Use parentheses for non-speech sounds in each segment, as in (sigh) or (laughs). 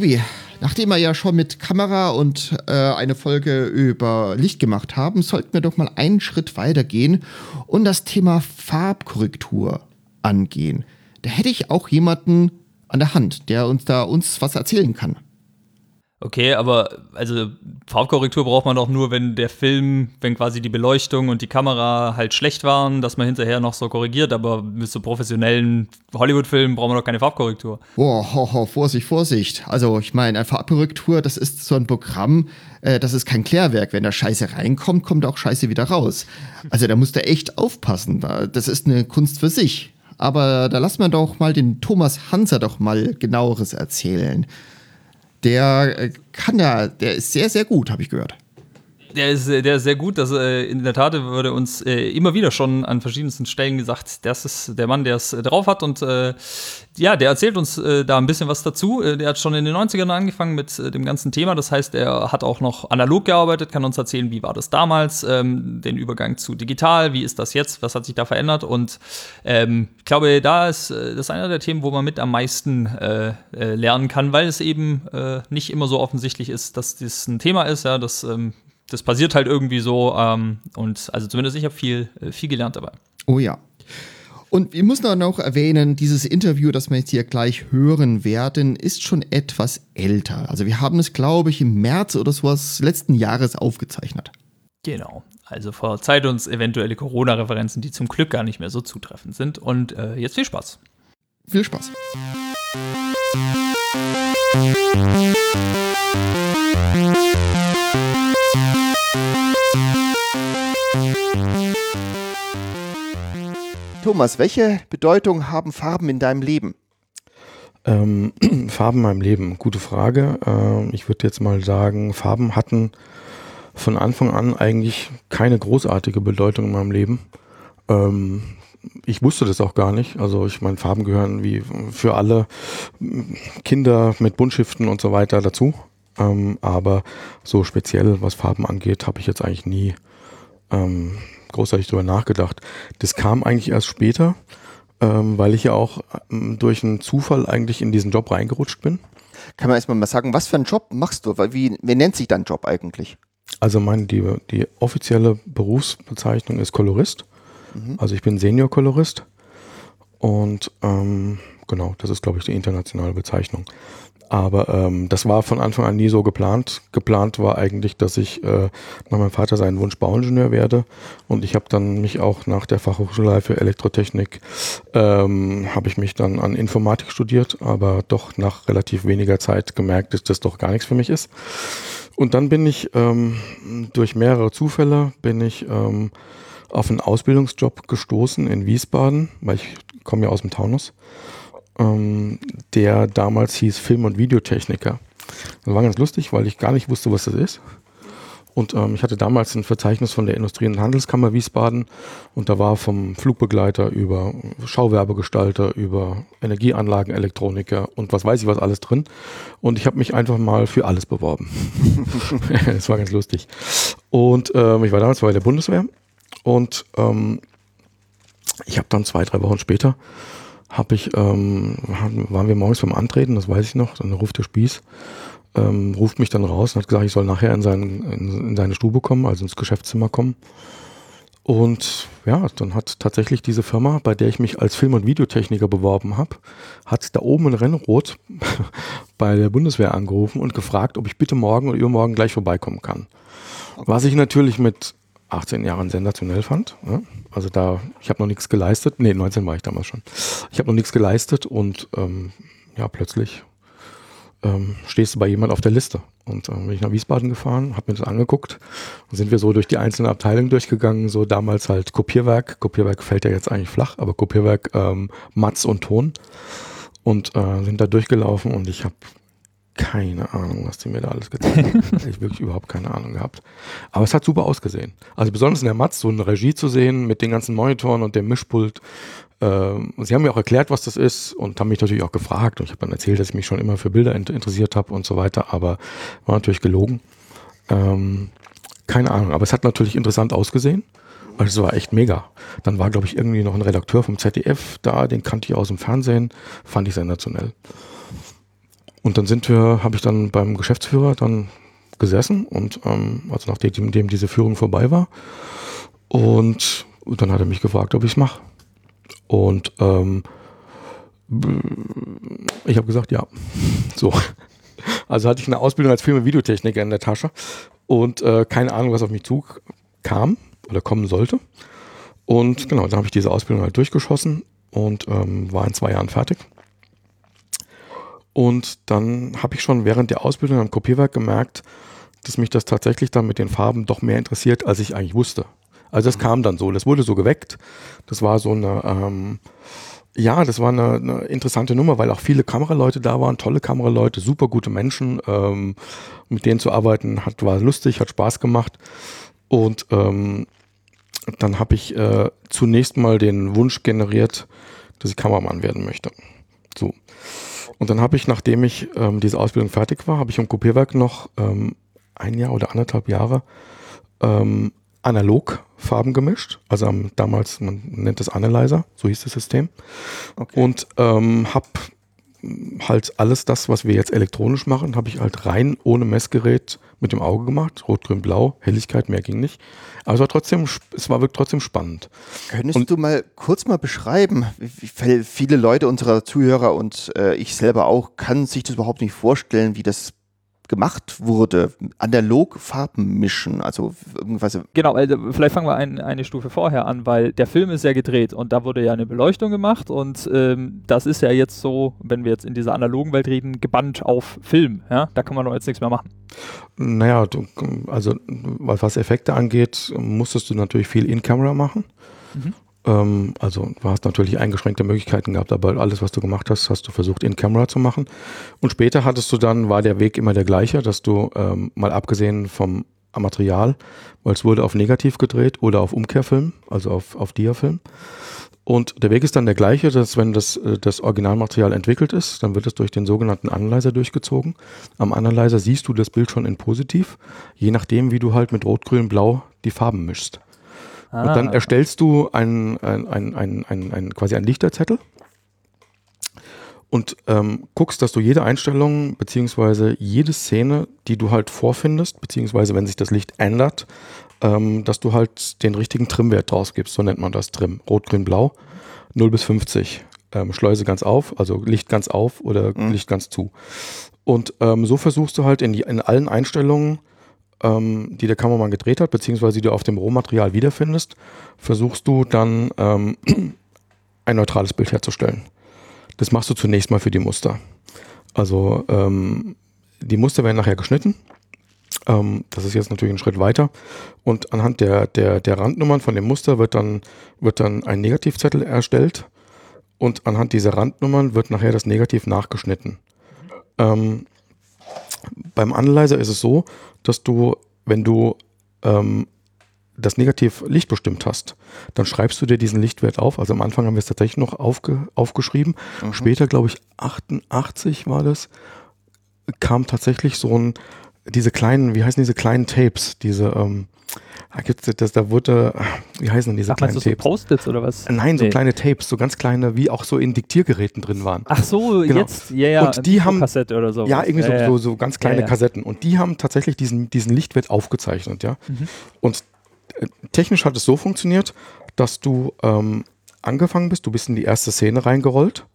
Sebi, nachdem wir ja schon mit Kamera und äh, eine Folge über Licht gemacht haben, sollten wir doch mal einen Schritt weiter gehen und das Thema Farbkorrektur angehen. Da hätte ich auch jemanden an der Hand, der uns da uns was erzählen kann. Okay, aber also Farbkorrektur braucht man doch nur, wenn der Film, wenn quasi die Beleuchtung und die Kamera halt schlecht waren, dass man hinterher noch so korrigiert. Aber mit so professionellen Hollywood-Filmen braucht man doch keine Farbkorrektur. Boah, ho, ho, Vorsicht, Vorsicht. Also ich meine, eine Farbkorrektur, das ist so ein Programm, äh, das ist kein Klärwerk. Wenn da Scheiße reinkommt, kommt auch Scheiße wieder raus. Also da muss der echt aufpassen. Das ist eine Kunst für sich. Aber da lassen wir doch mal den Thomas Hanser doch mal genaueres erzählen der äh, kann da, der ist sehr, sehr gut, habe ich gehört. Der ist, der ist sehr gut. Das, äh, in der Tat wurde uns äh, immer wieder schon an verschiedensten Stellen gesagt, das ist der Mann, der es äh, drauf hat. Und äh, ja, der erzählt uns äh, da ein bisschen was dazu. Äh, der hat schon in den 90ern angefangen mit dem ganzen Thema. Das heißt, er hat auch noch analog gearbeitet, kann uns erzählen, wie war das damals, ähm, den Übergang zu digital, wie ist das jetzt, was hat sich da verändert. Und ähm, ich glaube, da ist das einer der Themen, wo man mit am meisten lernen kann, weil es eben nicht immer so offensichtlich ist, dass das ein Thema ist, ja, dass ähm, das passiert halt irgendwie so. Ähm, und also zumindest ich habe viel, äh, viel gelernt dabei. Oh ja. Und wir müssen auch noch erwähnen, dieses Interview, das wir jetzt hier gleich hören werden, ist schon etwas älter. Also wir haben es, glaube ich, im März oder sowas letzten Jahres aufgezeichnet. Genau. Also verzeiht uns eventuelle Corona-Referenzen, die zum Glück gar nicht mehr so zutreffend sind. Und äh, jetzt viel Spaß. Viel Spaß. Thomas, welche Bedeutung haben Farben in deinem Leben? Ähm, (clears throat) Farben in meinem Leben, gute Frage. Ähm, ich würde jetzt mal sagen, Farben hatten von Anfang an eigentlich keine großartige Bedeutung in meinem Leben. Ähm, ich wusste das auch gar nicht. Also ich meine, Farben gehören wie für alle Kinder mit Buntschriften und so weiter dazu. Ähm, aber so speziell, was Farben angeht, habe ich jetzt eigentlich nie ähm, großartig drüber nachgedacht. Das kam eigentlich erst später, ähm, weil ich ja auch ähm, durch einen Zufall eigentlich in diesen Job reingerutscht bin. Kann man erstmal mal sagen, was für einen Job machst du? Wie, wie nennt sich dein Job eigentlich? Also mein, die, die offizielle Berufsbezeichnung ist Kolorist. Mhm. Also ich bin Senior-Kolorist. Und ähm, genau, das ist, glaube ich, die internationale Bezeichnung. Aber ähm, das war von Anfang an nie so geplant. Geplant war eigentlich, dass ich äh, nach meinem Vater seinen Wunsch Bauingenieur werde. Und ich habe dann mich auch nach der Fachhochschule für Elektrotechnik, ähm, habe ich mich dann an Informatik studiert, aber doch nach relativ weniger Zeit gemerkt, dass das doch gar nichts für mich ist. Und dann bin ich ähm, durch mehrere Zufälle bin ich ähm, auf einen Ausbildungsjob gestoßen in Wiesbaden, weil ich komme ja aus dem Taunus ähm, der damals hieß Film- und Videotechniker. Das war ganz lustig, weil ich gar nicht wusste, was das ist. Und ähm, ich hatte damals ein Verzeichnis von der Industrie- und Handelskammer Wiesbaden und da war vom Flugbegleiter über Schauwerbegestalter, über Energieanlagenelektroniker und was weiß ich was alles drin. Und ich habe mich einfach mal für alles beworben. (laughs) das war ganz lustig. Und ähm, ich war damals bei der Bundeswehr und ähm, ich habe dann zwei, drei Wochen später habe ich, ähm, waren wir morgens beim Antreten, das weiß ich noch, dann ruft der Spieß, ähm, ruft mich dann raus und hat gesagt, ich soll nachher in, seinen, in, in seine Stube kommen, also ins Geschäftszimmer kommen. Und ja, dann hat tatsächlich diese Firma, bei der ich mich als Film- und Videotechniker beworben habe, hat da oben in Rennroth (laughs) bei der Bundeswehr angerufen und gefragt, ob ich bitte morgen oder übermorgen gleich vorbeikommen kann. Was ich natürlich mit 18 Jahren sensationell fand. Ja. Also da, ich habe noch nichts geleistet. Nee, 19 war ich damals schon. Ich habe noch nichts geleistet und ähm, ja, plötzlich ähm, stehst du bei jemand auf der Liste. Und ähm, bin ich nach Wiesbaden gefahren, habe mir das angeguckt und sind wir so durch die einzelnen Abteilungen durchgegangen. So damals halt Kopierwerk. Kopierwerk fällt ja jetzt eigentlich flach, aber Kopierwerk ähm, Matz und Ton. Und äh, sind da durchgelaufen und ich habe keine Ahnung, was die mir da alles gezeigt haben. (laughs) ich wirklich überhaupt keine Ahnung gehabt. Aber es hat super ausgesehen. Also besonders in der Matz so eine Regie zu sehen mit den ganzen Monitoren und dem Mischpult. Ähm, sie haben mir auch erklärt, was das ist und haben mich natürlich auch gefragt. Und ich habe dann erzählt, dass ich mich schon immer für Bilder interessiert habe und so weiter. Aber war natürlich gelogen. Ähm, keine Ahnung. Aber es hat natürlich interessant ausgesehen. Also es war echt mega. Dann war, glaube ich, irgendwie noch ein Redakteur vom ZDF da, den kannte ich aus dem Fernsehen. Fand ich sensationell. Und dann sind wir, habe ich dann beim Geschäftsführer dann gesessen und ähm, also nachdem dem diese Führung vorbei war. Und, dann hat er mich gefragt, ob ich es mache. Und ähm, ich habe gesagt, ja. So. Also hatte ich eine Ausbildung als Film- und Videotechniker in der Tasche und äh, keine Ahnung, was auf mich zukam oder kommen sollte. Und genau, dann habe ich diese Ausbildung halt durchgeschossen und ähm, war in zwei Jahren fertig. Und dann habe ich schon während der Ausbildung am Kopierwerk gemerkt, dass mich das tatsächlich dann mit den Farben doch mehr interessiert, als ich eigentlich wusste. Also das mhm. kam dann so, das wurde so geweckt. Das war so eine, ähm, ja, das war eine, eine, interessante Nummer, weil auch viele Kameraleute da waren, tolle Kameraleute, super gute Menschen. Ähm, mit denen zu arbeiten hat, war lustig, hat Spaß gemacht. Und ähm, dann habe ich äh, zunächst mal den Wunsch generiert, dass ich Kameramann werden möchte. So. Und dann habe ich, nachdem ich ähm, diese Ausbildung fertig war, habe ich im Kopierwerk noch ähm, ein Jahr oder anderthalb Jahre ähm, analog Farben gemischt. Also ähm, damals, man nennt das Analyzer, so hieß das System. Okay. Und ähm, habe halt alles das, was wir jetzt elektronisch machen, habe ich halt rein ohne Messgerät mit dem Auge gemacht. Rot, Grün, Blau, Helligkeit, mehr ging nicht. Aber es war trotzdem, es war wirklich trotzdem spannend. Könntest und du mal kurz mal beschreiben, wie viele Leute unserer Zuhörer und äh, ich selber auch, kann sich das überhaupt nicht vorstellen, wie das gemacht wurde, analog Farben mischen, also irgendwas. Genau, also vielleicht fangen wir ein, eine Stufe vorher an, weil der Film ist ja gedreht und da wurde ja eine Beleuchtung gemacht und ähm, das ist ja jetzt so, wenn wir jetzt in dieser analogen Welt reden, gebannt auf Film. Ja? Da kann man doch jetzt nichts mehr machen. Naja, du, also was Effekte angeht, musstest du natürlich viel in-Camera machen. Mhm. Ähm, also du hast natürlich eingeschränkte Möglichkeiten gehabt, aber alles, was du gemacht hast, hast du versucht in Camera zu machen. Und später hattest du dann, war der Weg immer der gleiche, dass du ähm, mal abgesehen vom Material, weil es wurde auf Negativ gedreht oder auf Umkehrfilm, also auf, auf Diafilm. Und der Weg ist dann der gleiche, dass wenn das, äh, das Originalmaterial entwickelt ist, dann wird es durch den sogenannten Analyzer durchgezogen. Am Analyzer siehst du das Bild schon in positiv, je nachdem, wie du halt mit Rot, Grün, Blau die Farben mischst. Ah. Und dann ah. erstellst du ein, ein, ein, ein, ein, ein, quasi einen Lichterzettel und ähm, guckst, dass du jede Einstellung beziehungsweise jede Szene, die du halt vorfindest, beziehungsweise wenn sich das Licht ändert, ähm, dass du halt den richtigen Trimwert draus gibst, so nennt man das Trim. Rot, Grün, Blau, 0 bis 50. Ähm, Schleuse ganz auf, also Licht ganz auf oder mhm. Licht ganz zu. Und ähm, so versuchst du halt in, die, in allen Einstellungen ähm, die der Kameramann gedreht hat, beziehungsweise die du auf dem Rohmaterial wiederfindest, versuchst du dann ähm, (clears throat) ein neutrales Bild herzustellen. Das machst du zunächst mal für die Muster. Also ähm, die Muster werden nachher geschnitten. Ähm, das ist jetzt natürlich ein Schritt weiter. Und anhand der, der, der Randnummern von dem Muster wird dann, wird dann ein Negativzettel erstellt. Und anhand dieser Randnummern wird nachher das Negativ nachgeschnitten. Ähm, beim Analyzer ist es so, dass du, wenn du ähm, das Negativ Licht bestimmt hast, dann schreibst du dir diesen Lichtwert auf. Also am Anfang haben wir es tatsächlich noch aufge, aufgeschrieben. Mhm. Später, glaube ich, 88 war das, kam tatsächlich so ein, diese kleinen, wie heißen diese kleinen Tapes, diese, ähm, da gibt's das, da wurde, wie heißen denn diese Ach, kleinen Tapes? So Post-its oder was? Nein, so nee. kleine Tapes, so ganz kleine, wie auch so in Diktiergeräten drin waren. Ach so, genau. jetzt, ja, ja. Und die haben, Kassette oder so. Ja, irgendwie ja, so, so, so, ganz kleine ja, Kassetten. Und die haben tatsächlich diesen, diesen Lichtwert aufgezeichnet, ja. Mhm. Und äh, technisch hat es so funktioniert, dass du ähm, angefangen bist, du bist in die erste Szene reingerollt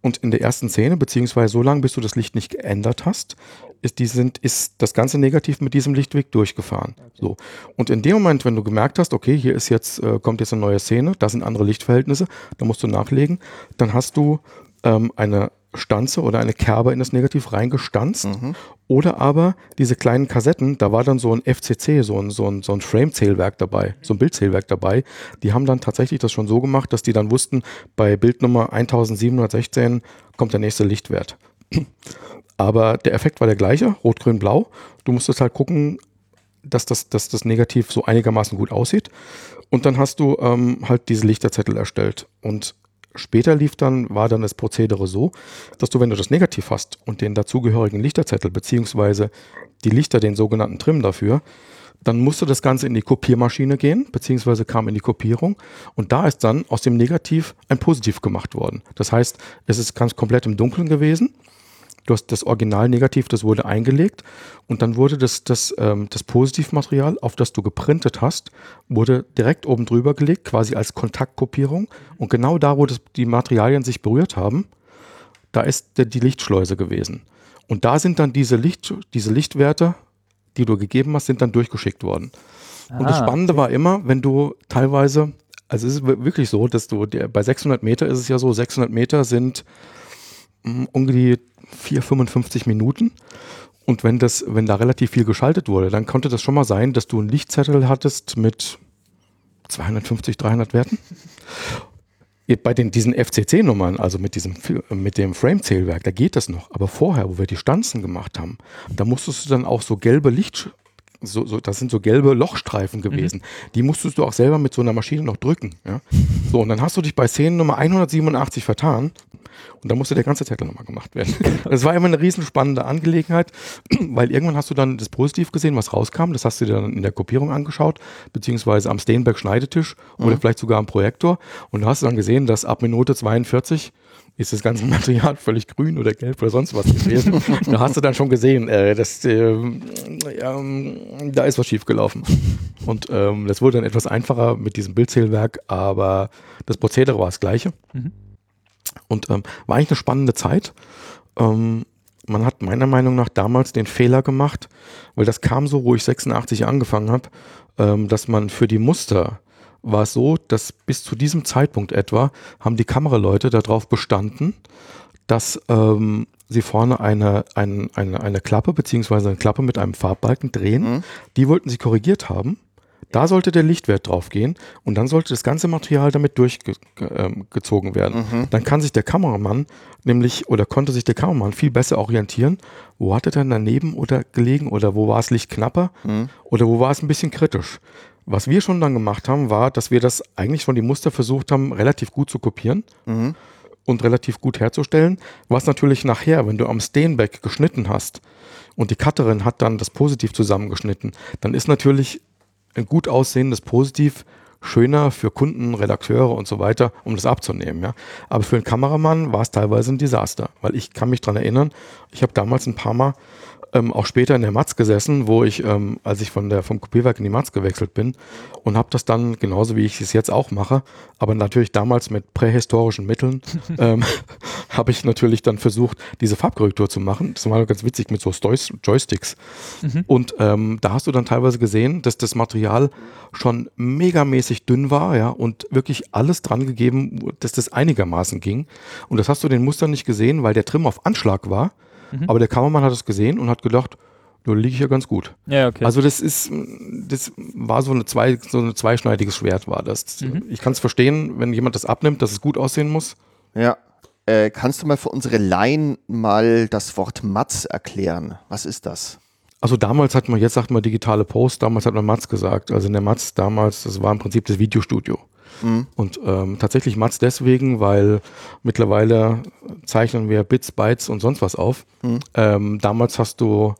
und in der ersten Szene, beziehungsweise so lange, bis du das Licht nicht geändert hast, ist, die sind, ist das ganze Negativ mit diesem Lichtweg durchgefahren. So. Und in dem Moment, wenn du gemerkt hast, okay, hier ist jetzt, äh, kommt jetzt eine neue Szene, da sind andere Lichtverhältnisse, da musst du nachlegen, dann hast du ähm, eine Stanze oder eine Kerbe in das Negativ reingestanzt. Mhm. Oder aber diese kleinen Kassetten, da war dann so ein FCC, so ein, so ein, so ein Frame-Zählwerk dabei, so ein Bildzählwerk dabei. Die haben dann tatsächlich das schon so gemacht, dass die dann wussten, bei Bildnummer 1716 kommt der nächste Lichtwert. Aber der Effekt war der gleiche, rot, grün, blau. Du musstest halt gucken, dass das, dass das Negativ so einigermaßen gut aussieht. Und dann hast du ähm, halt diese Lichterzettel erstellt. Und Später lief dann, war dann das Prozedere so, dass du, wenn du das Negativ hast und den dazugehörigen Lichterzettel, beziehungsweise die Lichter, den sogenannten Trim dafür, dann musste das Ganze in die Kopiermaschine gehen, beziehungsweise kam in die Kopierung und da ist dann aus dem Negativ ein Positiv gemacht worden. Das heißt, es ist ganz komplett im Dunkeln gewesen. Du hast das Original-Negativ, das wurde eingelegt und dann wurde das, das, ähm, das Positivmaterial, auf das du geprintet hast, wurde direkt oben drüber gelegt, quasi als Kontaktkopierung. Und genau da, wo das, die Materialien sich berührt haben, da ist die Lichtschleuse gewesen. Und da sind dann diese, Licht, diese Lichtwerte, die du gegeben hast, sind dann durchgeschickt worden. Ah, und das ah, Spannende okay. war immer, wenn du teilweise, also es ist wirklich so, dass du, der, bei 600 Meter ist es ja so, 600 Meter sind ungefähr 4, 55 Minuten. Und wenn das, wenn da relativ viel geschaltet wurde, dann konnte das schon mal sein, dass du einen Lichtzettel hattest mit 250, 300 Werten. Bei den, diesen FCC-Nummern, also mit diesem, mit dem Frame-Zählwerk, da geht das noch. Aber vorher, wo wir die Stanzen gemacht haben, da musstest du dann auch so gelbe Licht, so, so, das sind so gelbe Lochstreifen gewesen. Mhm. Die musstest du auch selber mit so einer Maschine noch drücken. Ja? So, und dann hast du dich bei Szenennummer 187 vertan und da musste der ganze Zettel nochmal gemacht werden. (laughs) Das war immer eine riesenspannende Angelegenheit, weil irgendwann hast du dann das Positiv gesehen, was rauskam. Das hast du dir dann in der Kopierung angeschaut, beziehungsweise am Steenberg-Schneidetisch mhm. oder vielleicht sogar am Projektor. Und da hast du dann gesehen, dass ab Minute 42 ist das ganze (laughs) Material völlig grün oder gelb oder sonst was gewesen. (laughs) da hast du dann schon gesehen, äh, dass, äh, ja, da ist was schiefgelaufen. Und ähm, das wurde dann etwas einfacher mit diesem Bildzählwerk, aber das Prozedere war das gleiche. Mhm. Und ähm, war eigentlich eine spannende Zeit. Ähm, man hat meiner Meinung nach damals den Fehler gemacht, weil das kam so, wo ich 86 angefangen habe, ähm, dass man für die Muster war es so, dass bis zu diesem Zeitpunkt etwa haben die Kameraleute darauf bestanden, dass ähm, sie vorne eine, eine, eine, eine Klappe beziehungsweise eine Klappe mit einem Farbbalken drehen. Mhm. Die wollten sie korrigiert haben. Da sollte der Lichtwert drauf gehen und dann sollte das ganze Material damit durchgezogen ähm, werden. Mhm. Dann kann sich der Kameramann nämlich oder konnte sich der Kameramann viel besser orientieren, wo hat er dann daneben oder gelegen oder wo war das Licht knapper mhm. oder wo war es ein bisschen kritisch. Was wir schon dann gemacht haben, war, dass wir das eigentlich schon die Muster versucht haben, relativ gut zu kopieren. Mhm. Und relativ gut herzustellen, was natürlich nachher, wenn du am Steenbeck geschnitten hast und die Cutterin hat dann das Positiv zusammengeschnitten, dann ist natürlich ein gut aussehendes Positiv schöner für Kunden, Redakteure und so weiter, um das abzunehmen. Ja. Aber für einen Kameramann war es teilweise ein Desaster, weil ich kann mich daran erinnern, ich habe damals ein paar Mal ähm, auch später in der Matz gesessen, wo ich, ähm, als ich von der, vom Kopierwerk in die Matz gewechselt bin und habe das dann genauso wie ich es jetzt auch mache, aber natürlich damals mit prähistorischen Mitteln, (laughs) ähm, habe ich natürlich dann versucht, diese Farbkorrektur zu machen. Das war ganz witzig mit so Stoys, Joysticks. Mhm. Und ähm, da hast du dann teilweise gesehen, dass das Material schon megamäßig dünn war, ja, und wirklich alles dran gegeben, dass das einigermaßen ging. Und das hast du den Mustern nicht gesehen, weil der Trim auf Anschlag war. Mhm. Aber der Kameramann hat es gesehen und hat gedacht, da liege ich ja ganz gut. Ja, okay. Also das ist, das war so eine zwei, so ein zweischneidiges Schwert war das. Mhm. Ich kann es verstehen, wenn jemand das abnimmt, dass es gut aussehen muss. Ja. Äh, kannst du mal für unsere Laien mal das Wort Matz erklären? Was ist das? Also damals hat man, jetzt sagt man digitale Post, damals hat man Matz gesagt. Also in der Matz damals, das war im Prinzip das Videostudio. Mhm. Und ähm, tatsächlich Mats deswegen, weil mittlerweile zeichnen wir Bits, Bytes und sonst was auf. Mhm. Ähm, damals hast du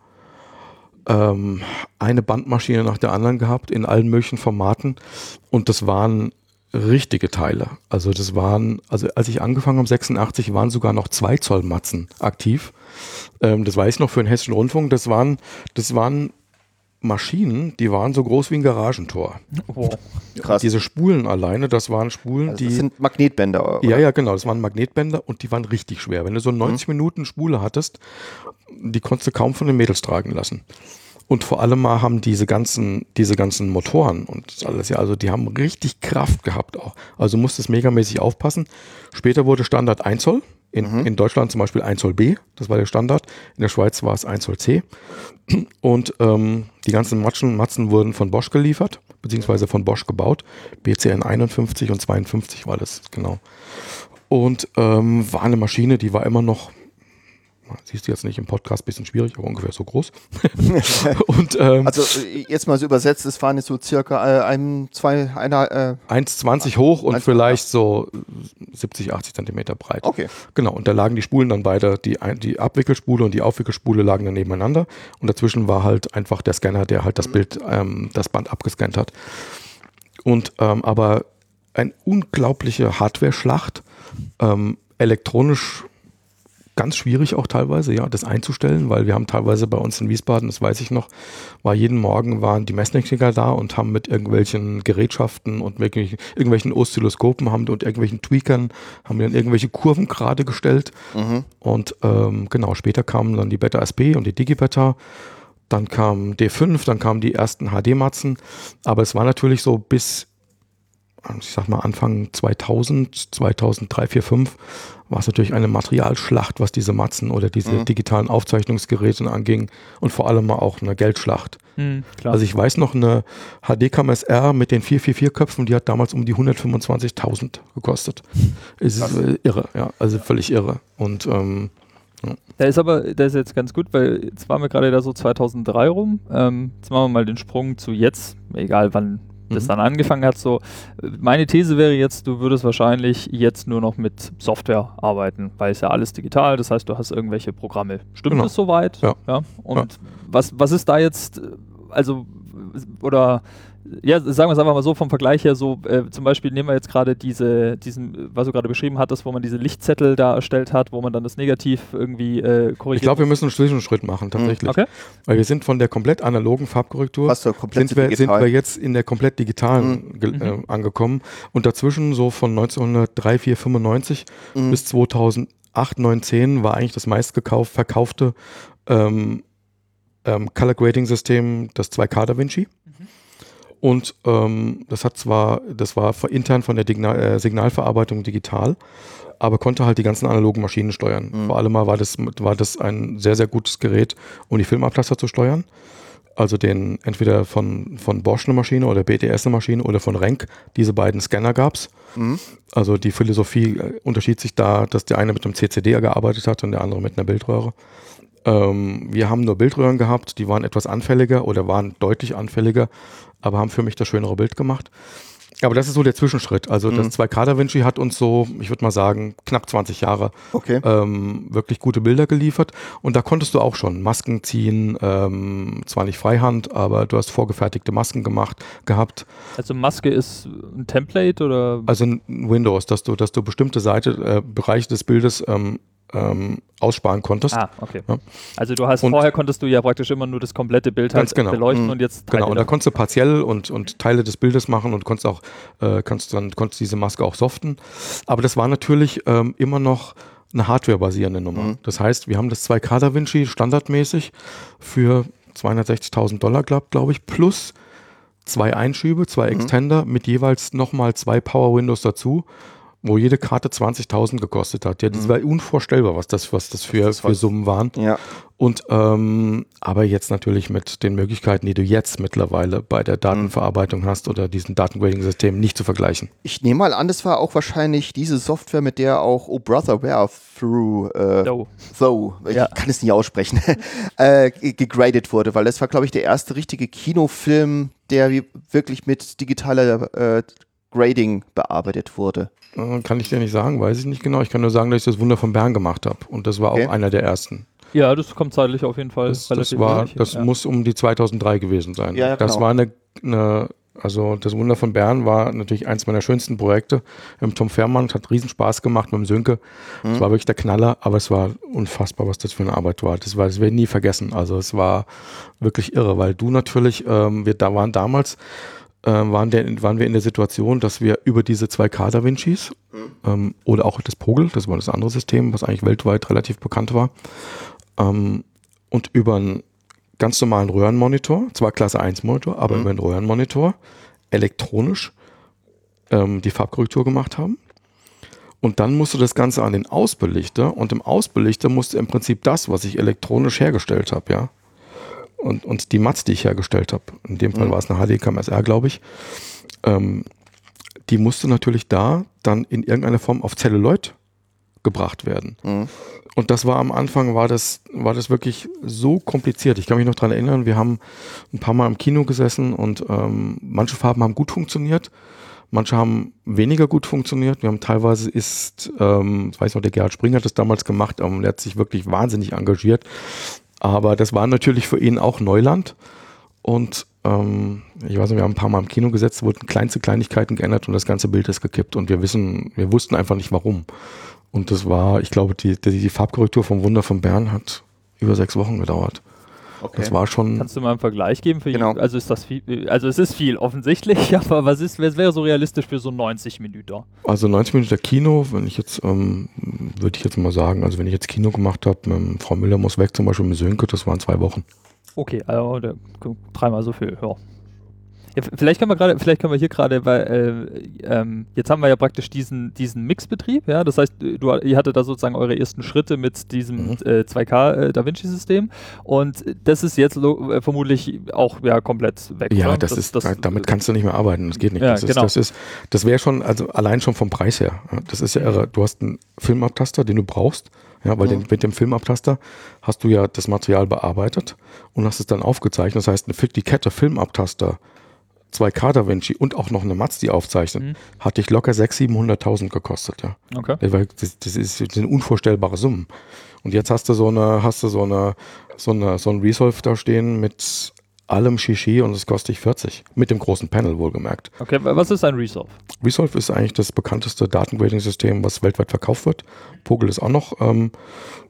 ähm, eine Bandmaschine nach der anderen gehabt in allen möglichen Formaten und das waren richtige Teile. Also das waren, also als ich angefangen habe, 86, waren sogar noch 2 Zoll Matzen aktiv. Ähm, das weiß ich noch für den Hessischen Rundfunk. Das waren, das waren Maschinen, die waren so groß wie ein Garagentor. Oh, krass. Diese Spulen alleine, das waren Spulen, also das die. Das sind Magnetbänder, oder? Ja, ja, genau. Das waren Magnetbänder und die waren richtig schwer. Wenn du so 90 mhm. Minuten Spule hattest, die konntest du kaum von den Mädels tragen lassen. Und vor allem mal haben diese ganzen, diese ganzen Motoren und alles, ja, also die haben richtig Kraft gehabt auch. Also musstest megamäßig aufpassen. Später wurde Standard 1 Zoll. In, mhm. in Deutschland zum Beispiel 1 Zoll B, das war der Standard. In der Schweiz war es 1 Zoll C. Und ähm, die ganzen Matschen, Matzen wurden von Bosch geliefert, beziehungsweise von Bosch gebaut. BCN 51 und 52 war das, genau. Und ähm, war eine Maschine, die war immer noch siehst du jetzt nicht im Podcast, bisschen schwierig, aber ungefähr so groß. (laughs) und, ähm, also jetzt mal so übersetzt, es waren jetzt so circa äh, ein, zwei, einer, äh, 1,20 hoch und 1, vielleicht so 70, 80 Zentimeter breit. Okay. Genau, und da lagen die Spulen dann beide, die, die Abwickelspule und die Aufwickelspule lagen dann nebeneinander und dazwischen war halt einfach der Scanner, der halt das mhm. Bild, ähm, das Band abgescannt hat. Und ähm, aber eine unglaubliche Hardware-Schlacht, ähm, elektronisch ganz schwierig auch teilweise, ja, das einzustellen, weil wir haben teilweise bei uns in Wiesbaden, das weiß ich noch, war jeden Morgen waren die Messtechniker da und haben mit irgendwelchen Gerätschaften und mit irgendwelchen Oszilloskopen haben und irgendwelchen Tweakern haben dann irgendwelche Kurven gerade gestellt. Mhm. Und ähm, genau, später kamen dann die Beta SP und die DigiBeta. Dann kam D5, dann kamen die ersten HD-Matzen. Aber es war natürlich so bis ich sag mal Anfang 2000, 2003, 4, 5, war es natürlich eine Materialschlacht, was diese Matzen oder diese mhm. digitalen Aufzeichnungsgeräte anging und vor allem auch eine Geldschlacht. Mhm, also ich weiß noch, eine HD-Cam SR mit den 444-Köpfen, die hat damals um die 125.000 gekostet. Es ist äh, irre, ja, also völlig irre. Und ähm, ja. Da ist aber, das ist jetzt ganz gut, weil jetzt waren wir gerade da so 2003 rum. Ähm, jetzt machen wir mal den Sprung zu jetzt, egal wann das mhm. dann angefangen hat. So, meine These wäre jetzt, du würdest wahrscheinlich jetzt nur noch mit Software arbeiten, weil es ja alles digital, das heißt, du hast irgendwelche Programme. Stimmt genau. das soweit? Ja. ja? Und ja. Was, was ist da jetzt, also, oder ja, sagen wir es einfach mal so vom Vergleich her, so äh, zum Beispiel nehmen wir jetzt gerade diese, diesen, was du gerade beschrieben hattest, wo man diese Lichtzettel da erstellt hat, wo man dann das Negativ irgendwie äh, korrigiert. Ich glaube, wir müssen einen Zwischenschritt machen, tatsächlich. Okay. Weil wir sind von der komplett analogen Farbkorrektur, sind wir, sind wir jetzt in der komplett digitalen mhm. äh, angekommen und dazwischen so von 1903, 4, 95 mhm. bis 2008, 9, 10 war eigentlich das meistgekauft, verkaufte ähm, ähm, Color Grading System das 2K Da Vinci. Und ähm, das hat zwar, das war intern von der Digna äh, Signalverarbeitung digital, aber konnte halt die ganzen analogen Maschinen steuern. Mhm. Vor allem war das, war das ein sehr, sehr gutes Gerät, um die Filmabtaster zu steuern. Also den entweder von, von Bosch eine Maschine oder BTS eine Maschine oder von Renk. Diese beiden Scanner gab's. Mhm. Also die Philosophie äh, unterschied sich da, dass der eine mit einem CCD gearbeitet hat und der andere mit einer Bildröhre. Ähm, wir haben nur Bildröhren gehabt, die waren etwas anfälliger oder waren deutlich anfälliger aber haben für mich das schönere Bild gemacht. Aber das ist so der Zwischenschritt. Also mhm. das 2K Da Vinci hat uns so, ich würde mal sagen, knapp 20 Jahre okay. ähm, wirklich gute Bilder geliefert. Und da konntest du auch schon Masken ziehen, ähm, zwar nicht Freihand, aber du hast vorgefertigte Masken gemacht, gehabt. Also Maske ist ein Template oder? Also ein Windows, dass du, dass du bestimmte Seite, äh, Bereiche des Bildes ähm, ähm, aussparen konntest. Ah, okay. Ja. Also du hast und vorher konntest du ja praktisch immer nur das komplette Bild halt genau. beleuchten mhm. und jetzt Teile Genau, und da konntest du partiell und, und Teile des Bildes machen und konntest auch, äh, kannst dann konntest diese Maske auch soften. Aber das war natürlich ähm, immer noch eine Hardware-basierende Nummer. Mhm. Das heißt, wir haben das 2K Da Vinci standardmäßig für 260.000 Dollar, glaube glaub ich, plus zwei Einschübe, zwei mhm. Extender mit jeweils nochmal zwei Power Windows dazu wo jede Karte 20.000 gekostet hat. Ja, das mhm. war unvorstellbar, was das, was das für, das für Summen waren. Ja. Und ähm, aber jetzt natürlich mit den Möglichkeiten, die du jetzt mittlerweile bei der Datenverarbeitung hast oder diesen Datengrading-Systemen nicht zu vergleichen. Ich nehme mal an, das war auch wahrscheinlich diese Software, mit der auch Oh Brother Where Through äh, Though. Though, ich ja. kann es nicht aussprechen, (laughs) äh, gegradet wurde, weil das war, glaube ich, der erste richtige Kinofilm, der wirklich mit digitaler äh, Grading bearbeitet wurde. Äh, kann ich dir nicht sagen, weiß ich nicht genau. Ich kann nur sagen, dass ich das Wunder von Bern gemacht habe. Und das war okay. auch einer der ersten. Ja, das kommt zeitlich auf jeden Fall. Das, das war, das ja. muss um die 2003 gewesen sein. Ja, ja, das genau. war eine, eine, also das Wunder von Bern war natürlich eins meiner schönsten Projekte. Im Tom Fairmann hat riesen Spaß gemacht mit dem Sönke. Es mhm. war wirklich der Knaller, aber es war unfassbar, was das für eine Arbeit war. Das war, das werde ich nie vergessen. Also es war wirklich irre, weil du natürlich, ähm, wir da waren damals, waren, der, waren wir in der Situation, dass wir über diese zwei K Da Vincis mhm. ähm, oder auch das Pogel, das war das andere System, was eigentlich weltweit relativ bekannt war, ähm, und über einen ganz normalen Röhrenmonitor, zwar Klasse 1 Monitor, aber mhm. über einen Röhrenmonitor, elektronisch ähm, die Farbkorrektur gemacht haben. Und dann musst du das Ganze an den Ausbelichter und im Ausbelichter musst du im Prinzip das, was ich elektronisch hergestellt habe, ja, und, und die Mats, die ich hergestellt habe, in dem Fall mhm. war es eine HDKM SR, glaube ich, ähm, die musste natürlich da dann in irgendeiner Form auf Celluloid gebracht werden. Mhm. Und das war am Anfang, war das, war das wirklich so kompliziert. Ich kann mich noch daran erinnern, wir haben ein paar Mal im Kino gesessen und ähm, manche Farben haben gut funktioniert, manche haben weniger gut funktioniert. Wir haben teilweise ist, ähm, ich weiß noch, der Gerhard Springer hat das damals gemacht, ähm, der hat sich wirklich wahnsinnig engagiert. Aber das war natürlich für ihn auch Neuland. Und ähm, ich weiß nicht, wir haben ein paar Mal im Kino gesetzt, wurden kleinste Kleinigkeiten geändert und das ganze Bild ist gekippt. Und wir wissen, wir wussten einfach nicht warum. Und das war, ich glaube, die, die, die Farbkorrektur vom Wunder von Bern hat über sechs Wochen gedauert. Okay. Das war schon. Kannst du mal einen Vergleich geben? Für genau. also ist das viel, also es ist viel offensichtlich, (laughs) aber was ist, was wäre so realistisch für so 90 Minuten? Also 90 Minuten Kino, wenn ich jetzt, ähm, würde ich jetzt mal sagen, also wenn ich jetzt Kino gemacht habe, ähm, Frau Müller muss weg, zum Beispiel mit Sönke, das waren zwei Wochen. Okay, also dreimal so viel, ja. Ja, vielleicht können wir gerade, vielleicht können wir hier gerade, weil äh, ähm, jetzt haben wir ja praktisch diesen, diesen Mixbetrieb, ja. Das heißt, du, ihr hattet da sozusagen eure ersten Schritte mit diesem mhm. äh, 2K äh, Da Vinci-System und das ist jetzt äh, vermutlich auch ja komplett weg. Ja, das, das, ist, das, damit kannst du nicht mehr arbeiten. Das geht nicht. Ja, das, genau. ist, das ist, das wäre schon, also allein schon vom Preis her. Das ist ja irre. Du hast einen Filmabtaster, den du brauchst. Ja, weil mhm. den, mit dem Filmabtaster hast du ja das Material bearbeitet und hast es dann aufgezeichnet. Das heißt, die Kette Filmabtaster zwei K Da Vinci und auch noch eine Matz, die aufzeichnet, mhm. hatte ich locker 600.000, 700.000 gekostet. Ja. Okay. Das, das, ist, sind unvorstellbare Summen. Und jetzt hast du so eine, hast du so eine, so eine, so ein Resolve da stehen mit allem Shishi und es kostet dich 40. Mit dem großen Panel wohlgemerkt. Okay, was ist ein Resolve? Resolve ist eigentlich das bekannteste Datengrading-System, was weltweit verkauft wird. Pogel ist auch noch, ähm,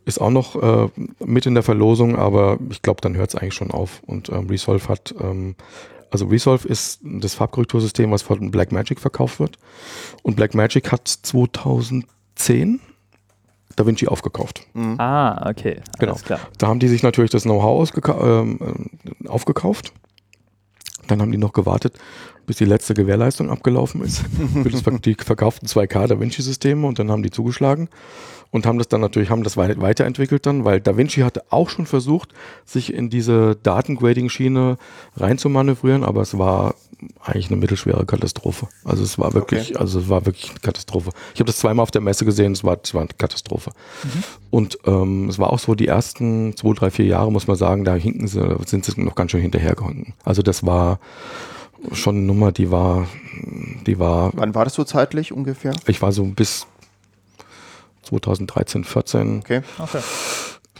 ist auch noch äh, mit in der Verlosung, aber ich glaube, dann hört es eigentlich schon auf. Und ähm, Resolve hat ähm, also Resolve ist das Farbkorrektursystem, was von Blackmagic verkauft wird. Und Blackmagic hat 2010 DaVinci aufgekauft. Mhm. Ah, okay. Alles genau. Klar. Da haben die sich natürlich das Know-how ähm, äh, aufgekauft. Dann haben die noch gewartet, bis die letzte Gewährleistung abgelaufen ist. (laughs) Die verkauften 2K DaVinci-Systeme und dann haben die zugeschlagen und haben das dann natürlich, haben das weiterentwickelt dann, weil Da Vinci hatte auch schon versucht, sich in diese Datengrading-Schiene reinzumanövrieren, aber es war eigentlich eine mittelschwere Katastrophe. Also es war wirklich, okay. also es war wirklich eine Katastrophe. Ich habe das zweimal auf der Messe gesehen, es war, es war eine Katastrophe. Mhm. Und ähm, es war auch so, die ersten zwei, drei, vier Jahre, muss man sagen, da hinken sie, sind sie noch ganz schön hinterhergehangen. Also das war schon eine Nummer, die war, die war. Wann war das so zeitlich ungefähr? Ich war so bis 2013, 14. Okay. okay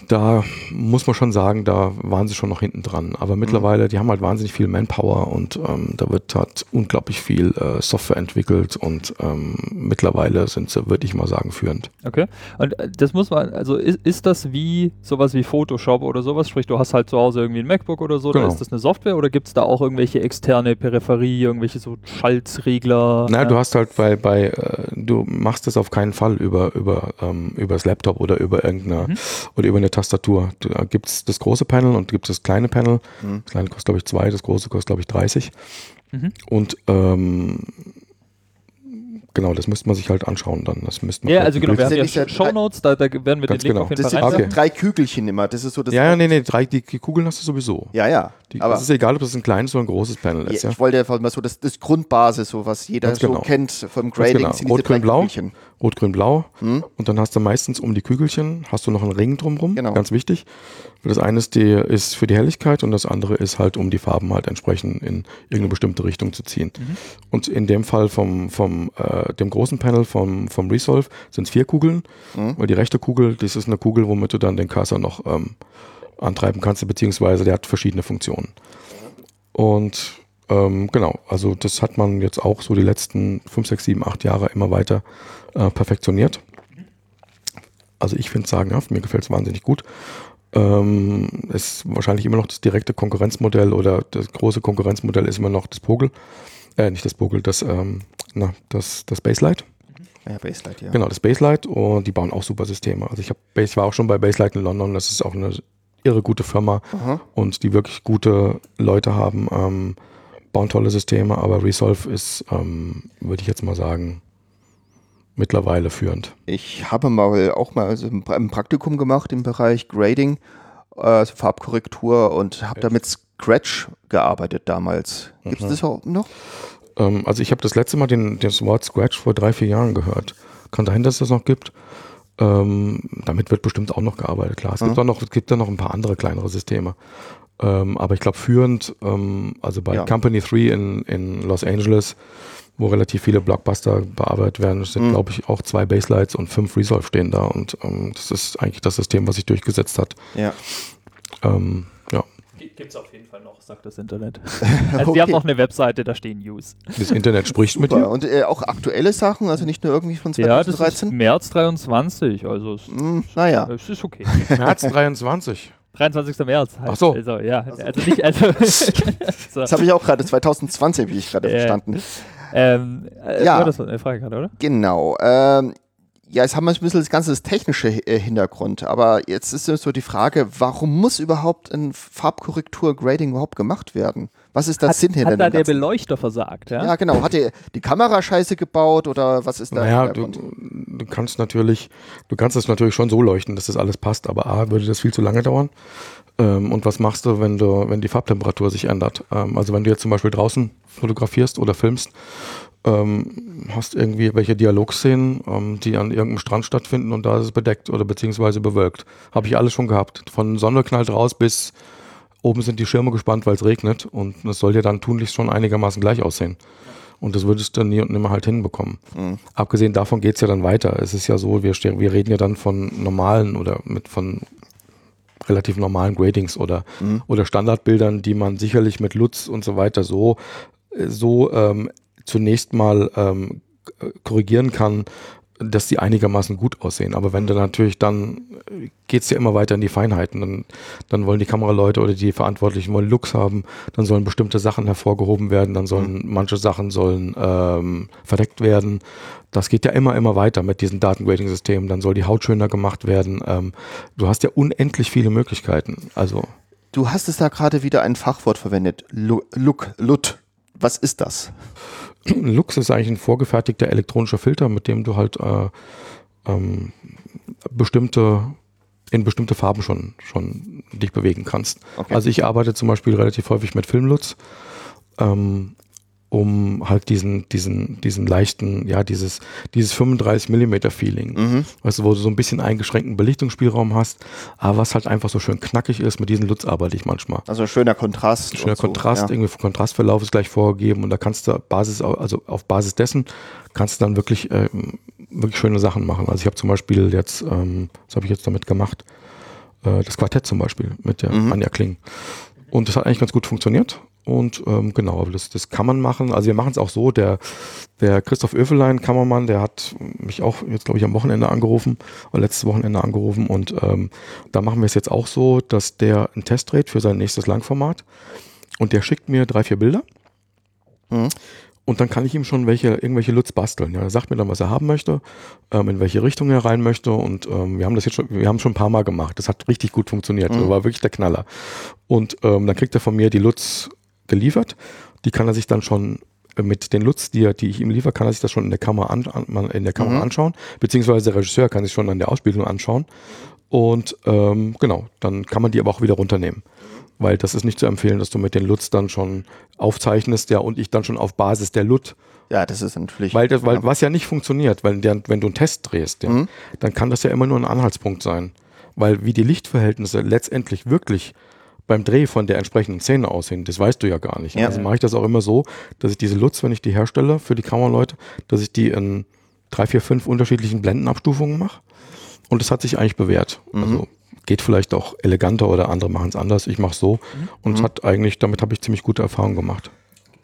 da muss man schon sagen, da waren sie schon noch hinten dran. Aber mhm. mittlerweile, die haben halt wahnsinnig viel Manpower und ähm, da wird halt unglaublich viel äh, Software entwickelt und ähm, mittlerweile sind sie, würde ich mal sagen, führend. Okay. Und äh, das muss man, also ist, ist das wie sowas wie Photoshop oder sowas? Sprich, du hast halt zu Hause irgendwie ein MacBook oder so, genau. da ist das eine Software oder gibt es da auch irgendwelche externe Peripherie, irgendwelche so Schaltregler? Nein, ja. du hast halt bei, bei äh, du machst das auf keinen Fall über, über, ähm, über das Laptop oder über irgendeine mhm. oder über eine Tastatur. Da gibt es das große Panel und gibt es das kleine Panel. Mhm. Das kleine kostet, glaube ich, zwei, das große kostet, glaube ich, 30. Mhm. Und ähm, Genau, das müsste man sich halt anschauen dann. Das müsste man ja, also genau, wir haben ja Shownotes, da, da werden wir den Link genau. auf jeden das Fall Das sind okay. drei Kügelchen immer, das ist so das Ja, ja, nee, nee, drei, die, die Kugeln hast du sowieso. Ja, ja. Die, aber das ist egal, ob das ein kleines oder ein großes Panel ist. Ja, ich wollte einfach mal so das, das Grundbasis, so was jeder genau. so kennt vom Grading. Genau. Rot, grün, blau. Rot, grün, blau. Hm? Und dann hast du meistens um die Kügelchen, hast du noch einen Ring drumrum, genau. ganz wichtig. Das eine ist, die, ist für die Helligkeit und das andere ist halt, um die Farben halt entsprechend in irgendeine bestimmte Richtung zu ziehen. Mhm. Und in dem Fall vom, vom äh, dem großen Panel vom, vom Resolve sind es vier Kugeln, mhm. weil die rechte Kugel, das ist eine Kugel, womit du dann den Cursor noch ähm, antreiben kannst, beziehungsweise der hat verschiedene Funktionen. Und ähm, genau, also das hat man jetzt auch so die letzten 5, 6, 7, 8 Jahre immer weiter äh, perfektioniert. Also ich finde es sagenhaft, mir gefällt es wahnsinnig gut. Ähm, ist wahrscheinlich immer noch das direkte Konkurrenzmodell oder das große Konkurrenzmodell ist immer noch das Pogel. Äh, nicht das Pogel, das, ähm, na, das, das Baselight. Ja, Baselight, ja. Genau, das Baselight und die bauen auch super Systeme. Also ich, hab, ich war auch schon bei Baselight in London, das ist auch eine irre gute Firma Aha. und die wirklich gute Leute haben, ähm, bauen tolle Systeme, aber Resolve ist, ähm, würde ich jetzt mal sagen, mittlerweile führend. Ich habe mal auch mal also ein Praktikum gemacht im Bereich Grading, also Farbkorrektur und habe da mit Scratch gearbeitet damals. Gibt es mhm. das auch noch? Ähm, also ich habe das letzte Mal den, das Wort Scratch vor drei, vier Jahren gehört. Kann sein, dass es das noch gibt. Ähm, damit wird bestimmt auch noch gearbeitet, klar. Es mhm. gibt, auch noch, es gibt da noch ein paar andere kleinere Systeme. Ähm, aber ich glaube, führend, ähm, also bei ja. Company 3 in, in Los Angeles, wo relativ viele Blockbuster bearbeitet werden, sind, mhm. glaube ich, auch zwei Baselights und fünf Resolve stehen da. Und ähm, das ist eigentlich das System, was sich durchgesetzt hat. Ja. Ähm, ja. Gibt es auf jeden Fall noch, sagt das Internet. (laughs) Also okay. die haben noch eine Webseite, da stehen News. Das Internet spricht Super. mit dir. Und äh, auch aktuelle Sachen, also nicht nur irgendwie von 2013? Ja, das ist März 23, also es, mm, naja. es ist okay. März 23. 23. März. Halt. Ach so. Also, ja, also, also nicht, also so. (laughs) Das habe ich auch gerade, 2020 wie ich gerade äh, verstanden. Ähm, äh, ja. das eine Frage gerade, oder? Genau. Ähm, ja, jetzt haben wir ein bisschen das ganze das technische äh, Hintergrund, aber jetzt ist so die Frage, warum muss überhaupt ein Farbkorrektur-Grading überhaupt gemacht werden? Was ist das hat, Sinn hinter Hat da der Beleuchter versagt, ja? Ja, genau. Hat er die Kamera scheiße gebaut oder was ist da? Naja, du, du, kannst natürlich, du kannst das natürlich schon so leuchten, dass das alles passt, aber A, würde das viel zu lange dauern. Ähm, und was machst du, wenn du, wenn die Farbtemperatur sich ändert? Ähm, also wenn du jetzt zum Beispiel draußen fotografierst oder filmst ähm, hast irgendwie welche Dialogszenen, ähm, die an irgendeinem Strand stattfinden und da ist es bedeckt oder beziehungsweise bewölkt. Habe ich alles schon gehabt. Von Sonne knallt raus bis oben sind die Schirme gespannt, weil es regnet und es soll ja dann tunlichst schon einigermaßen gleich aussehen. Und das würdest du nie und nimmer halt hinbekommen. Mhm. Abgesehen davon geht es ja dann weiter. Es ist ja so, wir, wir reden ja dann von normalen oder mit von relativ normalen Gradings oder, mhm. oder Standardbildern, die man sicherlich mit Lutz und so weiter so, so ähm, zunächst mal ähm, korrigieren kann, dass die einigermaßen gut aussehen. Aber wenn du natürlich dann geht es ja immer weiter in die Feinheiten. Dann, dann wollen die Kameraleute oder die Verantwortlichen wollen Looks haben, dann sollen bestimmte Sachen hervorgehoben werden, dann sollen mhm. manche Sachen sollen ähm, verdeckt werden. Das geht ja immer, immer weiter mit diesen Datengrading-Systemen. Dann soll die Haut schöner gemacht werden. Ähm, du hast ja unendlich viele Möglichkeiten. Also Du hast es da gerade wieder ein Fachwort verwendet. Look, Lut. Was ist das? (clears throat) Lux ist eigentlich ein vorgefertigter elektronischer Filter, mit dem du halt äh, ähm, bestimmte in bestimmte Farben schon, schon dich bewegen kannst. Okay. Also ich arbeite zum Beispiel relativ häufig mit Filmlutz. Ähm, um halt diesen, diesen, diesen leichten, ja, dieses, dieses 35 mm Feeling. Mhm. Weißt du, wo du so ein bisschen eingeschränkten Belichtungsspielraum hast, aber was halt einfach so schön knackig ist, mit diesen Lutz arbeite ich manchmal. Also schöner Kontrast. Schöner Kontrast, so, ja. irgendwie Kontrastverlauf ist gleich vorgegeben und da kannst du Basis, also auf Basis dessen kannst du dann wirklich, äh, wirklich schöne Sachen machen. Also ich habe zum Beispiel jetzt, ähm, was habe ich jetzt damit gemacht? Äh, das Quartett zum Beispiel mit der mhm. Anja Kling. Und das hat eigentlich ganz gut funktioniert. Und ähm, genau, das, das kann man machen. Also wir machen es auch so, der, der Christoph Öfelein, Kammermann, der hat mich auch jetzt, glaube ich, am Wochenende angerufen, oder letztes Wochenende angerufen. Und ähm, da machen wir es jetzt auch so, dass der einen Test dreht für sein nächstes Langformat. Und der schickt mir drei, vier Bilder. Mhm. Und dann kann ich ihm schon welche, irgendwelche Lutz basteln. Ja, er sagt mir dann, was er haben möchte, ähm, in welche Richtung er rein möchte. Und ähm, wir haben das jetzt schon, wir haben schon ein paar Mal gemacht. Das hat richtig gut funktioniert. Mhm. Das war wirklich der Knaller. Und ähm, dann kriegt er von mir die Lutz geliefert. Die kann er sich dann schon äh, mit den Lutz, die, die ich ihm liefere, kann er sich das schon in der Kamera, an, in der Kamera mhm. anschauen, beziehungsweise der Regisseur kann sich schon an der Ausbildung anschauen. Und ähm, genau, dann kann man die aber auch wieder runternehmen. Weil das ist nicht zu empfehlen, dass du mit den Lutz dann schon aufzeichnest, ja, und ich dann schon auf Basis der Lut. Ja, das ist natürlich. Weil, das, weil was ja nicht funktioniert, weil der, wenn du einen Test drehst, ja, mhm. dann kann das ja immer nur ein Anhaltspunkt sein. Weil wie die Lichtverhältnisse letztendlich wirklich beim Dreh von der entsprechenden Szene aussehen. Das weißt du ja gar nicht. Ja. Also mache ich das auch immer so, dass ich diese Lutz, wenn ich die herstelle für die Kameraleute, dass ich die in drei, vier, fünf unterschiedlichen Blendenabstufungen mache. Und das hat sich eigentlich bewährt. Mhm. Also geht vielleicht auch eleganter oder andere machen es anders. Ich mache es so mhm. und mhm. hat eigentlich, damit habe ich ziemlich gute Erfahrungen gemacht.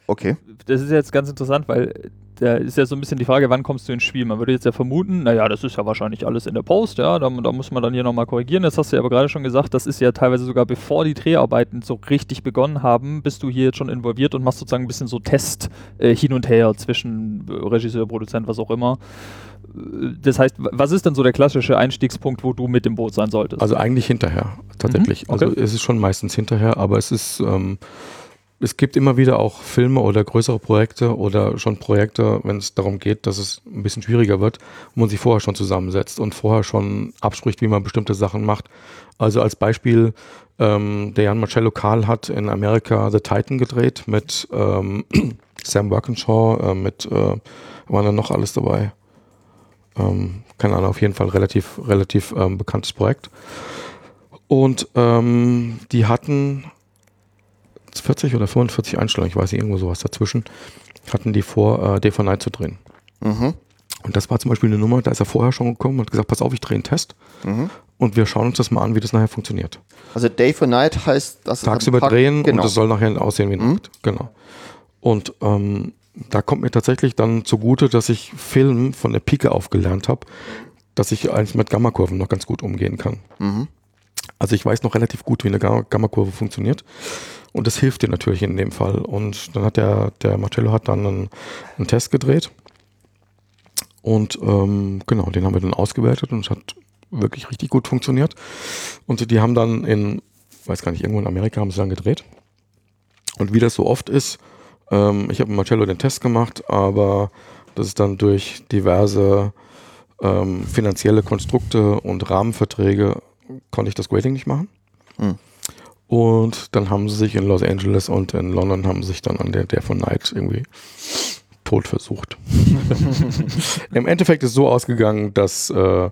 Okay. Das ist jetzt ganz interessant, weil da ist ja so ein bisschen die Frage, wann kommst du ins Spiel? Man würde jetzt ja vermuten, naja, das ist ja wahrscheinlich alles in der Post, ja, da, da muss man dann hier nochmal korrigieren. Das hast du ja aber gerade schon gesagt, das ist ja teilweise sogar bevor die Dreharbeiten so richtig begonnen haben, bist du hier jetzt schon involviert und machst sozusagen ein bisschen so Test äh, hin und her zwischen Regisseur, Produzent, was auch immer. Das heißt, was ist denn so der klassische Einstiegspunkt, wo du mit dem Boot sein solltest? Also eigentlich hinterher, tatsächlich. Mhm, okay. Also es ist schon meistens hinterher, aber es ist... Ähm, es gibt immer wieder auch Filme oder größere Projekte oder schon Projekte, wenn es darum geht, dass es ein bisschen schwieriger wird, wo man sich vorher schon zusammensetzt und vorher schon abspricht, wie man bestimmte Sachen macht. Also als Beispiel, ähm, der Jan Marcello Karl hat in Amerika The Titan gedreht mit ähm, (clears throat) Sam Workenshaw, äh, mit, äh, war da noch alles dabei? Ähm, keine Ahnung, auf jeden Fall relativ, relativ ähm, bekanntes Projekt. Und ähm, die hatten 40 oder 45 Einstellungen, ich weiß nicht, irgendwo sowas dazwischen, hatten die vor, äh, Day for Night zu drehen. Mhm. Und das war zum Beispiel eine Nummer, da ist er vorher schon gekommen und hat gesagt, pass auf, ich drehe einen Test. Mhm. und wir schauen uns das mal an, wie das nachher funktioniert. Also Day for Night heißt, dass Tagsüber drehen genau. und das soll nachher aussehen wie mhm. Nacht. Genau. Und ähm, da kommt mir tatsächlich dann zugute, dass ich Film von der Pike auf gelernt habe, dass ich eigentlich mit Gammakurven noch ganz gut umgehen kann. Mhm. Also ich weiß noch relativ gut, wie eine Gammakurve funktioniert. Und das hilft dir natürlich in dem Fall. Und dann hat der, der Marcello hat dann einen, einen Test gedreht. Und ähm, genau, den haben wir dann ausgewertet und es hat wirklich richtig gut funktioniert. Und die haben dann in, weiß gar nicht, irgendwo in Amerika haben sie dann gedreht. Und wie das so oft ist, ähm, ich habe mit Marcello den Test gemacht, aber das ist dann durch diverse ähm, finanzielle Konstrukte und Rahmenverträge konnte ich das Grading nicht machen. Hm. Und dann haben sie sich in Los Angeles und in London haben sich dann an der der von Night irgendwie tot versucht. (laughs) Im Endeffekt ist es so ausgegangen, dass, äh,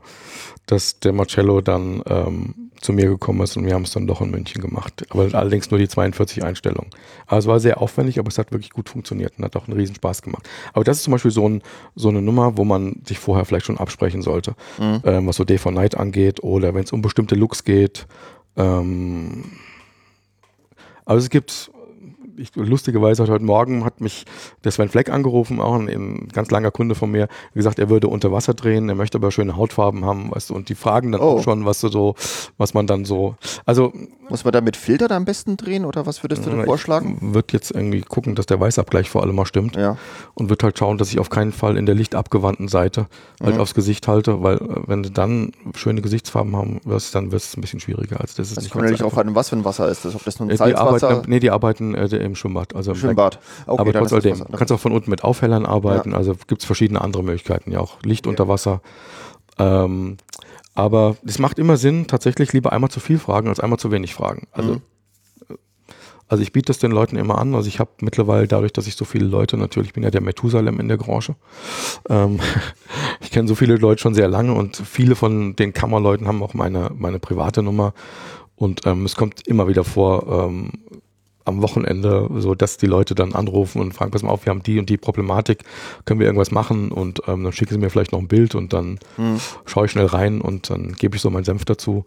dass der Marcello dann ähm, zu mir gekommen ist und wir haben es dann doch in München gemacht. Aber allerdings nur die 42 Einstellungen. Aber es war sehr aufwendig, aber es hat wirklich gut funktioniert und hat auch einen Riesenspaß gemacht. Aber das ist zum Beispiel so, ein, so eine Nummer, wo man sich vorher vielleicht schon absprechen sollte, mhm. ähm, was so Day for Night angeht oder wenn es um bestimmte Looks geht. Ähm, aber es gibt ich, lustigerweise hat heute Morgen hat mich der Sven Fleck angerufen, auch ein, ein, ganz langer Kunde von mir, gesagt, er würde unter Wasser drehen, er möchte aber schöne Hautfarben haben, weißt du, und die fragen dann oh. auch schon, was du so, was man dann so, also. Muss man da mit Filtern am besten drehen oder was würdest du denn vorschlagen? Wird jetzt irgendwie gucken, dass der Weißabgleich vor allem mal stimmt. Ja. Und wird halt schauen, dass ich auf keinen Fall in der lichtabgewandten Seite halt mhm. aufs Gesicht halte, weil äh, wenn du dann schöne Gesichtsfarben haben wirst, dann wird es ein bisschen schwieriger. als das ist das kommt natürlich auch an, was für ein Wasser ist das, ob das nun Salzwasser... Die arbeiten, nee, die arbeiten äh, im Schwimmbad. Also Schwimmbad. Okay, aber trotz alledem, du kannst auch von unten mit Aufhellern arbeiten. Ja. Also gibt es verschiedene andere Möglichkeiten. Ja, auch Licht okay. unter Wasser. Ähm, aber es macht immer Sinn, tatsächlich lieber einmal zu viel fragen als einmal zu wenig fragen. Also, mhm. also ich biete das den Leuten immer an. Also ich habe mittlerweile dadurch, dass ich so viele Leute, natürlich ich bin ja der Methusalem in der Branche. Ähm, (laughs) ich kenne so viele Leute schon sehr lange und viele von den Kammerleuten haben auch meine, meine private Nummer. Und ähm, es kommt immer wieder vor, ähm, am Wochenende, so dass die Leute dann anrufen und fragen, pass mal auf, wir haben die und die Problematik, können wir irgendwas machen und ähm, dann schicken sie mir vielleicht noch ein Bild und dann mhm. schaue ich schnell rein und dann gebe ich so meinen Senf dazu.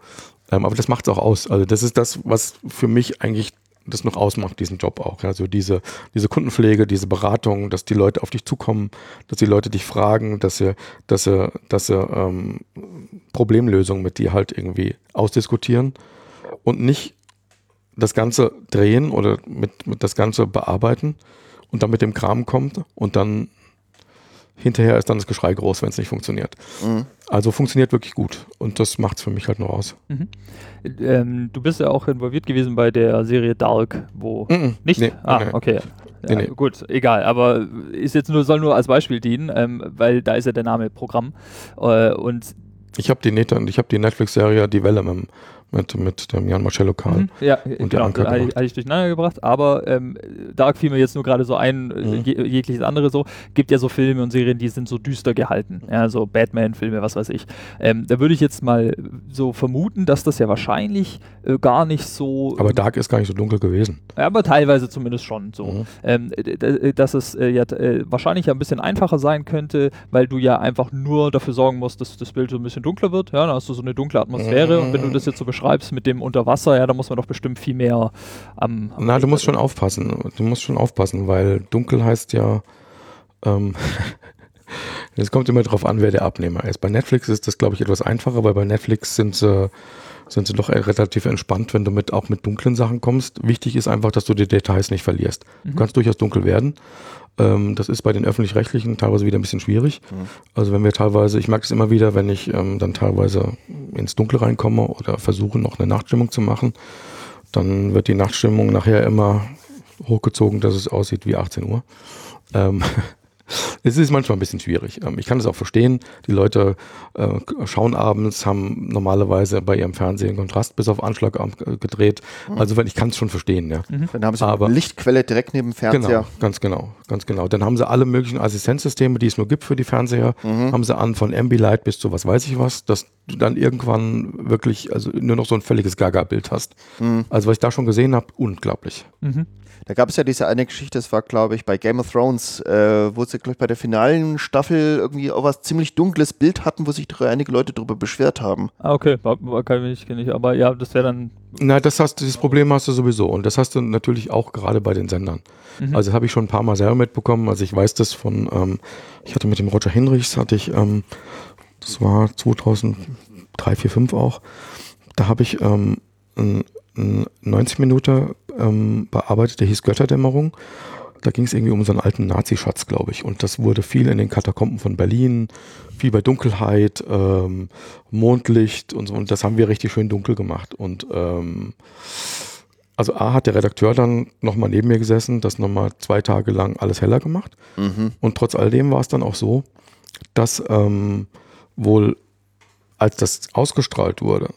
Ähm, aber das macht es auch aus. Also das ist das, was für mich eigentlich das noch ausmacht, diesen Job auch. Also diese, diese Kundenpflege, diese Beratung, dass die Leute auf dich zukommen, dass die Leute dich fragen, dass sie, dass sie, dass sie ähm, Problemlösungen mit dir halt irgendwie ausdiskutieren und nicht das Ganze drehen oder mit, mit das Ganze bearbeiten und dann mit dem Kram kommt und dann hinterher ist dann das Geschrei groß, wenn es nicht funktioniert. Mhm. Also funktioniert wirklich gut und das macht es für mich halt nur aus. Mhm. Ähm, du bist ja auch involviert gewesen bei der Serie Dark, wo mhm. nicht? Nee, ah, nee. okay. Ja, nee, Gut, egal, aber ist jetzt nur, soll nur als Beispiel dienen, ähm, weil da ist ja der Name Programm. Äh, und ich habe die, hab die Netflix-Serie Die Welle mit, mit, mit dem Jan Marcello Karl mhm. ja, und genau, der Anker hatte, hatte ich durcheinander gebracht, aber ähm, Dark fiel mir jetzt nur gerade so ein, äh, mhm. je, jegliches andere so, gibt ja so Filme und Serien, die sind so düster gehalten, ja, so Batman-Filme, was weiß ich. Ähm, da würde ich jetzt mal so vermuten, dass das ja wahrscheinlich äh, gar nicht so... Aber Dark ist gar nicht so dunkel gewesen. Ja, aber teilweise zumindest schon so. Mhm. Ähm, dass es äh, ja äh, wahrscheinlich ein bisschen einfacher sein könnte, weil du ja einfach nur dafür sorgen musst, dass das Bild so ein bisschen dunkler wird, ja, dann hast du so eine dunkle Atmosphäre und wenn du das jetzt so beschreibst mit dem Unterwasser, ja, da muss man doch bestimmt viel mehr am. am Na, du musst schon aufpassen. Du musst schon aufpassen, weil dunkel heißt ja. Ähm, (laughs) es kommt immer darauf an, wer der Abnehmer ist. Bei Netflix ist das, glaube ich, etwas einfacher, weil bei Netflix sind sie, sind sie doch relativ entspannt, wenn du mit, auch mit dunklen Sachen kommst. Wichtig ist einfach, dass du die Details nicht verlierst. Mhm. Du kannst durchaus dunkel werden, ähm, das ist bei den öffentlich-rechtlichen teilweise wieder ein bisschen schwierig. Mhm. Also wenn wir teilweise, ich merke es immer wieder, wenn ich ähm, dann teilweise ins Dunkel reinkomme oder versuche noch eine Nachtstimmung zu machen, dann wird die Nachtstimmung nachher immer hochgezogen, dass es aussieht wie 18 Uhr. Ähm, (laughs) es ist manchmal ein bisschen schwierig. Ähm, ich kann es auch verstehen. Die Leute äh, schauen abends, haben normalerweise bei ihrem Fernsehen Kontrast bis auf Anschlag äh, gedreht. Mhm. Also ich kann es schon verstehen. Ja. Mhm. Dann haben sie Aber, eine Lichtquelle direkt neben dem Fernseher. Genau, ganz genau, ganz genau. Dann haben sie alle möglichen Assistenzsysteme, die es nur gibt für die Fernseher, mhm. haben sie an von Ambilight bis zu was weiß ich was, dass du dann irgendwann wirklich also nur noch so ein völliges Gaga-Bild hast. Mhm. Also was ich da schon gesehen habe, unglaublich. Mhm. Da gab es ja diese eine Geschichte, das war glaube ich bei Game of Thrones, äh, wo sie glaube ich, bei der finalen Staffel irgendwie auch was ziemlich dunkles Bild hatten, wo sich einige Leute darüber beschwert haben. Ah, okay, war, war kann ich nicht, aber ja, das wäre dann. Na, das hast dieses Problem hast du sowieso und das hast du natürlich auch gerade bei den Sendern. Mhm. Also habe ich schon ein paar Mal selber mitbekommen. Also ich weiß das von, ähm, ich hatte mit dem Roger Hinrichs, hatte ich, ähm, das war 2003, 4, 5 auch, da habe ich ähm, ein, ein 90 Minuten ähm, bearbeitet, der hieß Götterdämmerung. Da ging es irgendwie um so einen alten Nazi-Schatz, glaube ich. Und das wurde viel in den Katakomben von Berlin, viel bei Dunkelheit, ähm, Mondlicht und so. Und das haben wir richtig schön dunkel gemacht. Und ähm, also A hat der Redakteur dann nochmal neben mir gesessen, das nochmal zwei Tage lang alles heller gemacht. Mhm. Und trotz alledem war es dann auch so, dass ähm, wohl, als das ausgestrahlt wurde,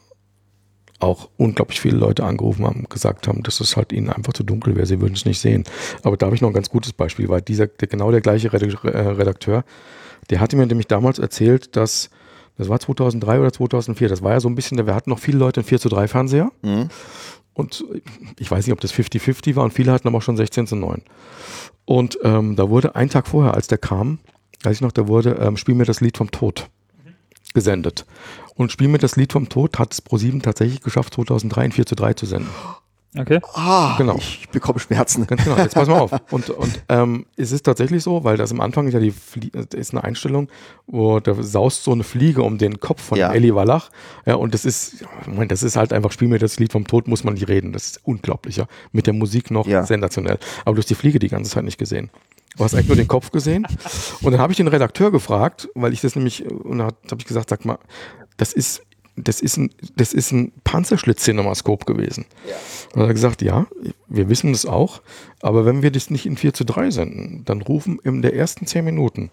auch unglaublich viele Leute angerufen haben, gesagt haben, dass es halt ihnen einfach zu dunkel wäre, sie würden es nicht sehen. Aber da habe ich noch ein ganz gutes Beispiel, weil dieser, der, genau der gleiche äh, Redakteur, der hatte mir nämlich damals erzählt, dass, das war 2003 oder 2004, das war ja so ein bisschen, wir hatten noch viele Leute in 4 zu 3 Fernseher. Mhm. Und ich weiß nicht, ob das 50-50 war und viele hatten aber auch schon 16 zu 9. Und ähm, da wurde ein Tag vorher, als der kam, weiß ich noch, da wurde ähm, Spiel mir das Lied vom Tod gesendet. Und Spiel mir das Lied vom Tod hat es Pro7 tatsächlich geschafft, 2003 in 4 zu 3 zu senden. Okay. Ah, genau. ich bekomme Schmerzen. Ganz genau, jetzt pass mal auf. (laughs) Und, und ähm, es ist tatsächlich so, weil das am Anfang ist ja die Flie ist eine Einstellung, wo da saust so eine Fliege um den Kopf von ja. Eli Wallach. Ja, und das ist, Moment, das ist halt einfach, spiel mir das Lied vom Tod, muss man nicht reden. Das ist unglaublich, ja. Mit der Musik noch ja. sensationell. Aber du hast die Fliege die ganze Zeit nicht gesehen. Du hast eigentlich nur den Kopf gesehen. (laughs) Und dann habe ich den Redakteur gefragt, weil ich das nämlich, und da habe ich gesagt, sag mal, das ist, das ist ein, das ist ein Panzerschlitz-Cinemaskop gewesen. Ja. Und er hat gesagt, ja, wir wissen das auch, aber wenn wir das nicht in 4 zu 3 senden, dann rufen in der ersten 10 Minuten,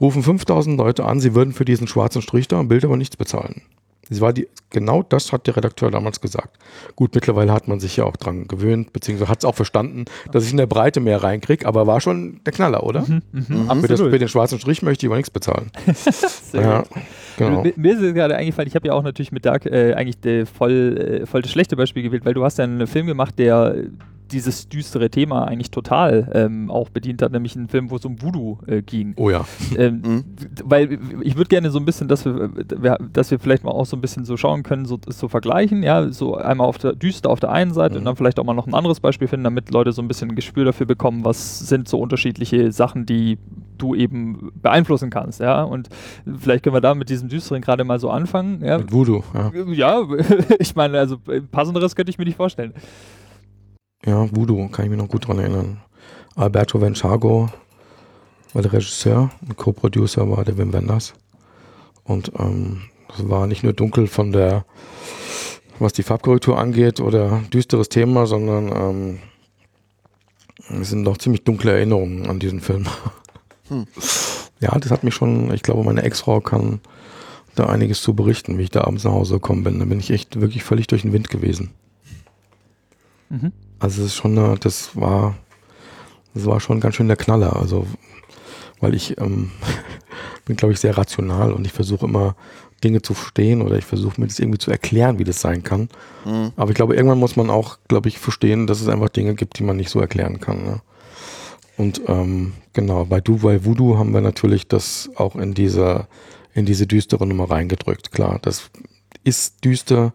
rufen 5000 Leute an, sie würden für diesen schwarzen Strich da im Bild aber nichts bezahlen. Das war die, genau das hat der Redakteur damals gesagt. Gut, mittlerweile hat man sich ja auch dran gewöhnt, beziehungsweise hat es auch verstanden, dass ich in der Breite mehr reinkriege, aber war schon der Knaller, oder? Mhm, mh, für, das, für, den schwarzen Strich möchte ich aber nichts bezahlen. (laughs) ja, genau. Mir, mir ist es gerade eingefallen, ich habe ja auch natürlich mit Dark äh, eigentlich voll, äh, voll das schlechte Beispiel gewählt, weil du hast ja einen Film gemacht, der dieses düstere Thema eigentlich total ähm, auch bedient hat, nämlich ein Film, wo es um Voodoo äh, ging. Oh ja. Ähm, mhm. Weil ich würde gerne so ein bisschen, dass wir, dass wir vielleicht mal auch so ein bisschen so schauen können, so, so vergleichen, ja, so einmal auf der düster auf der einen Seite mhm. und dann vielleicht auch mal noch ein anderes Beispiel finden, damit Leute so ein bisschen ein Gespür dafür bekommen, was sind so unterschiedliche Sachen, die du eben beeinflussen kannst, ja. Und vielleicht können wir da mit diesem düsteren gerade mal so anfangen. Ja? Mit Voodoo, ja. Ja, (laughs) ich meine, also passenderes könnte ich mir nicht vorstellen. Ja, Voodoo, kann ich mich noch gut dran erinnern. Alberto Venchago war der Regisseur und Co-Producer war der Wim Wenders. Und ähm, es war nicht nur dunkel von der, was die Farbkorrektur angeht oder düsteres Thema, sondern ähm, es sind noch ziemlich dunkle Erinnerungen an diesen Film. Hm. Ja, das hat mich schon, ich glaube, meine Ex-Frau kann da einiges zu berichten, wie ich da abends nach Hause gekommen bin. Da bin ich echt wirklich völlig durch den Wind gewesen. Mhm. Also es ist schon eine, das war, das war schon ganz schön der Knaller. Also, weil ich ähm, (laughs) bin, glaube ich, sehr rational und ich versuche immer Dinge zu verstehen oder ich versuche mir das irgendwie zu erklären, wie das sein kann. Mhm. Aber ich glaube, irgendwann muss man auch, glaube ich, verstehen, dass es einfach Dinge gibt, die man nicht so erklären kann. Ne? Und ähm, genau, bei Du, bei Voodoo haben wir natürlich das auch in diese, in diese düstere Nummer reingedrückt. Klar, das ist düster,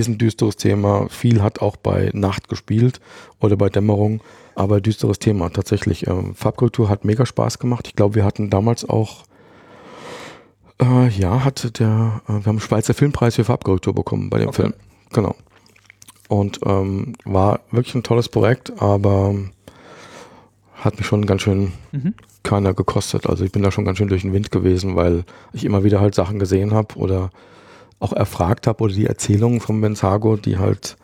ist ein düsteres Thema. Viel hat auch bei Nacht gespielt oder bei Dämmerung, aber düsteres Thema tatsächlich. Ähm, Farbkultur hat mega Spaß gemacht. Ich glaube, wir hatten damals auch, äh, ja, hatte der, äh, wir haben einen Schweizer Filmpreis für Farbkultur bekommen bei dem okay. Film. Genau. Und ähm, war wirklich ein tolles Projekt, aber hat mich schon ganz schön mhm. keiner gekostet. Also ich bin da schon ganz schön durch den Wind gewesen, weil ich immer wieder halt Sachen gesehen habe oder auch erfragt habe oder die Erzählungen von Benzago, die halt,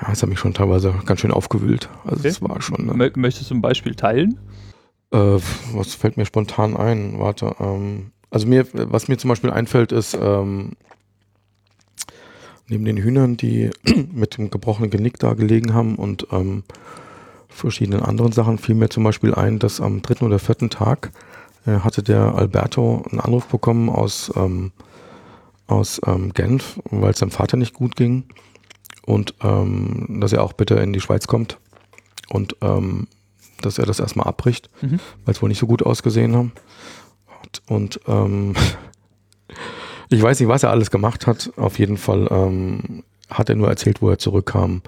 ja, das hat mich schon teilweise ganz schön aufgewühlt. Also okay. das war schon. Ne? Möchtest du ein Beispiel teilen? Äh, was fällt mir spontan ein? Warte, ähm, also mir, was mir zum Beispiel einfällt, ist ähm, neben den Hühnern, die (clears throat) mit dem gebrochenen Genick da gelegen haben und ähm, verschiedenen anderen Sachen, fiel mir zum Beispiel ein, dass am dritten oder vierten Tag äh, hatte der Alberto einen Anruf bekommen aus ähm, aus ähm, Genf, weil es seinem Vater nicht gut ging und ähm, dass er auch bitte in die Schweiz kommt. Und ähm, dass er das erstmal abbricht, mhm. weil es wohl nicht so gut ausgesehen haben. Und, und ähm, (laughs) ich weiß nicht, was er alles gemacht hat. Auf jeden Fall ähm, hat er nur erzählt, wo er zurückkam,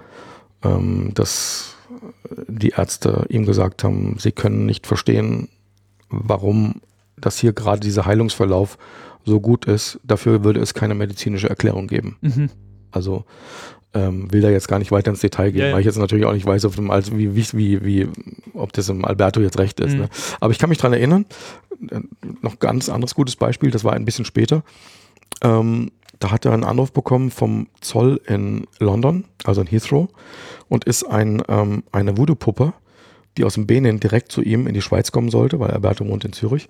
ähm, dass die Ärzte ihm gesagt haben, sie können nicht verstehen, warum das hier gerade dieser Heilungsverlauf so gut ist. Dafür würde es keine medizinische Erklärung geben. Mhm. Also ähm, will da jetzt gar nicht weiter ins Detail gehen, ja, ja. weil ich jetzt natürlich auch nicht weiß, dem, also wie, wie, wie, ob das im Alberto jetzt recht ist. Mhm. Ne? Aber ich kann mich daran erinnern, äh, noch ganz anderes gutes Beispiel, das war ein bisschen später. Ähm, da hat er einen Anruf bekommen vom Zoll in London, also in Heathrow, und ist ein, ähm, eine Voodoo-Puppe, die aus dem Benin direkt zu ihm in die Schweiz kommen sollte, weil Alberto wohnt in Zürich.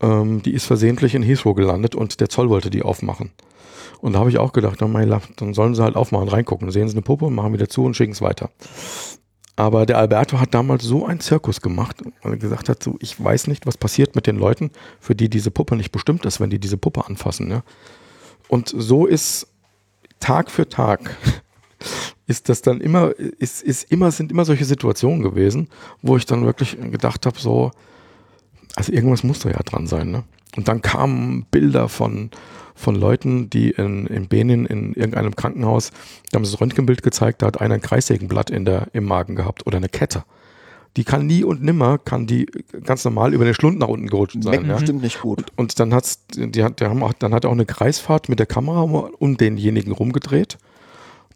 Ähm, die ist versehentlich in Heathrow gelandet und der Zoll wollte die aufmachen. Und da habe ich auch gedacht, dann sollen sie halt aufmachen, reingucken. Sehen sie eine Puppe, machen wieder zu und schicken es weiter. Aber der Alberto hat damals so einen Zirkus gemacht, weil er gesagt hat, so, ich weiß nicht, was passiert mit den Leuten, für die diese Puppe nicht bestimmt ist, wenn die diese Puppe anfassen. Ja? Und so ist Tag für Tag (laughs) ist das dann immer, ist, ist immer, sind immer solche Situationen gewesen, wo ich dann wirklich gedacht habe, so, also irgendwas muss da ja dran sein, ne? Und dann kamen Bilder von, von Leuten, die in, in Benin in irgendeinem Krankenhaus, da haben sie das Röntgenbild gezeigt, da hat einer ein Kreissägenblatt in der, im Magen gehabt oder eine Kette. Die kann nie und nimmer, kann die ganz normal über den Schlund nach unten gerutscht sein. Ja? Stimmt nicht gut. Und, und dann hat's, die hat, der haben auch, dann hat er auch eine Kreisfahrt mit der Kamera um denjenigen rumgedreht.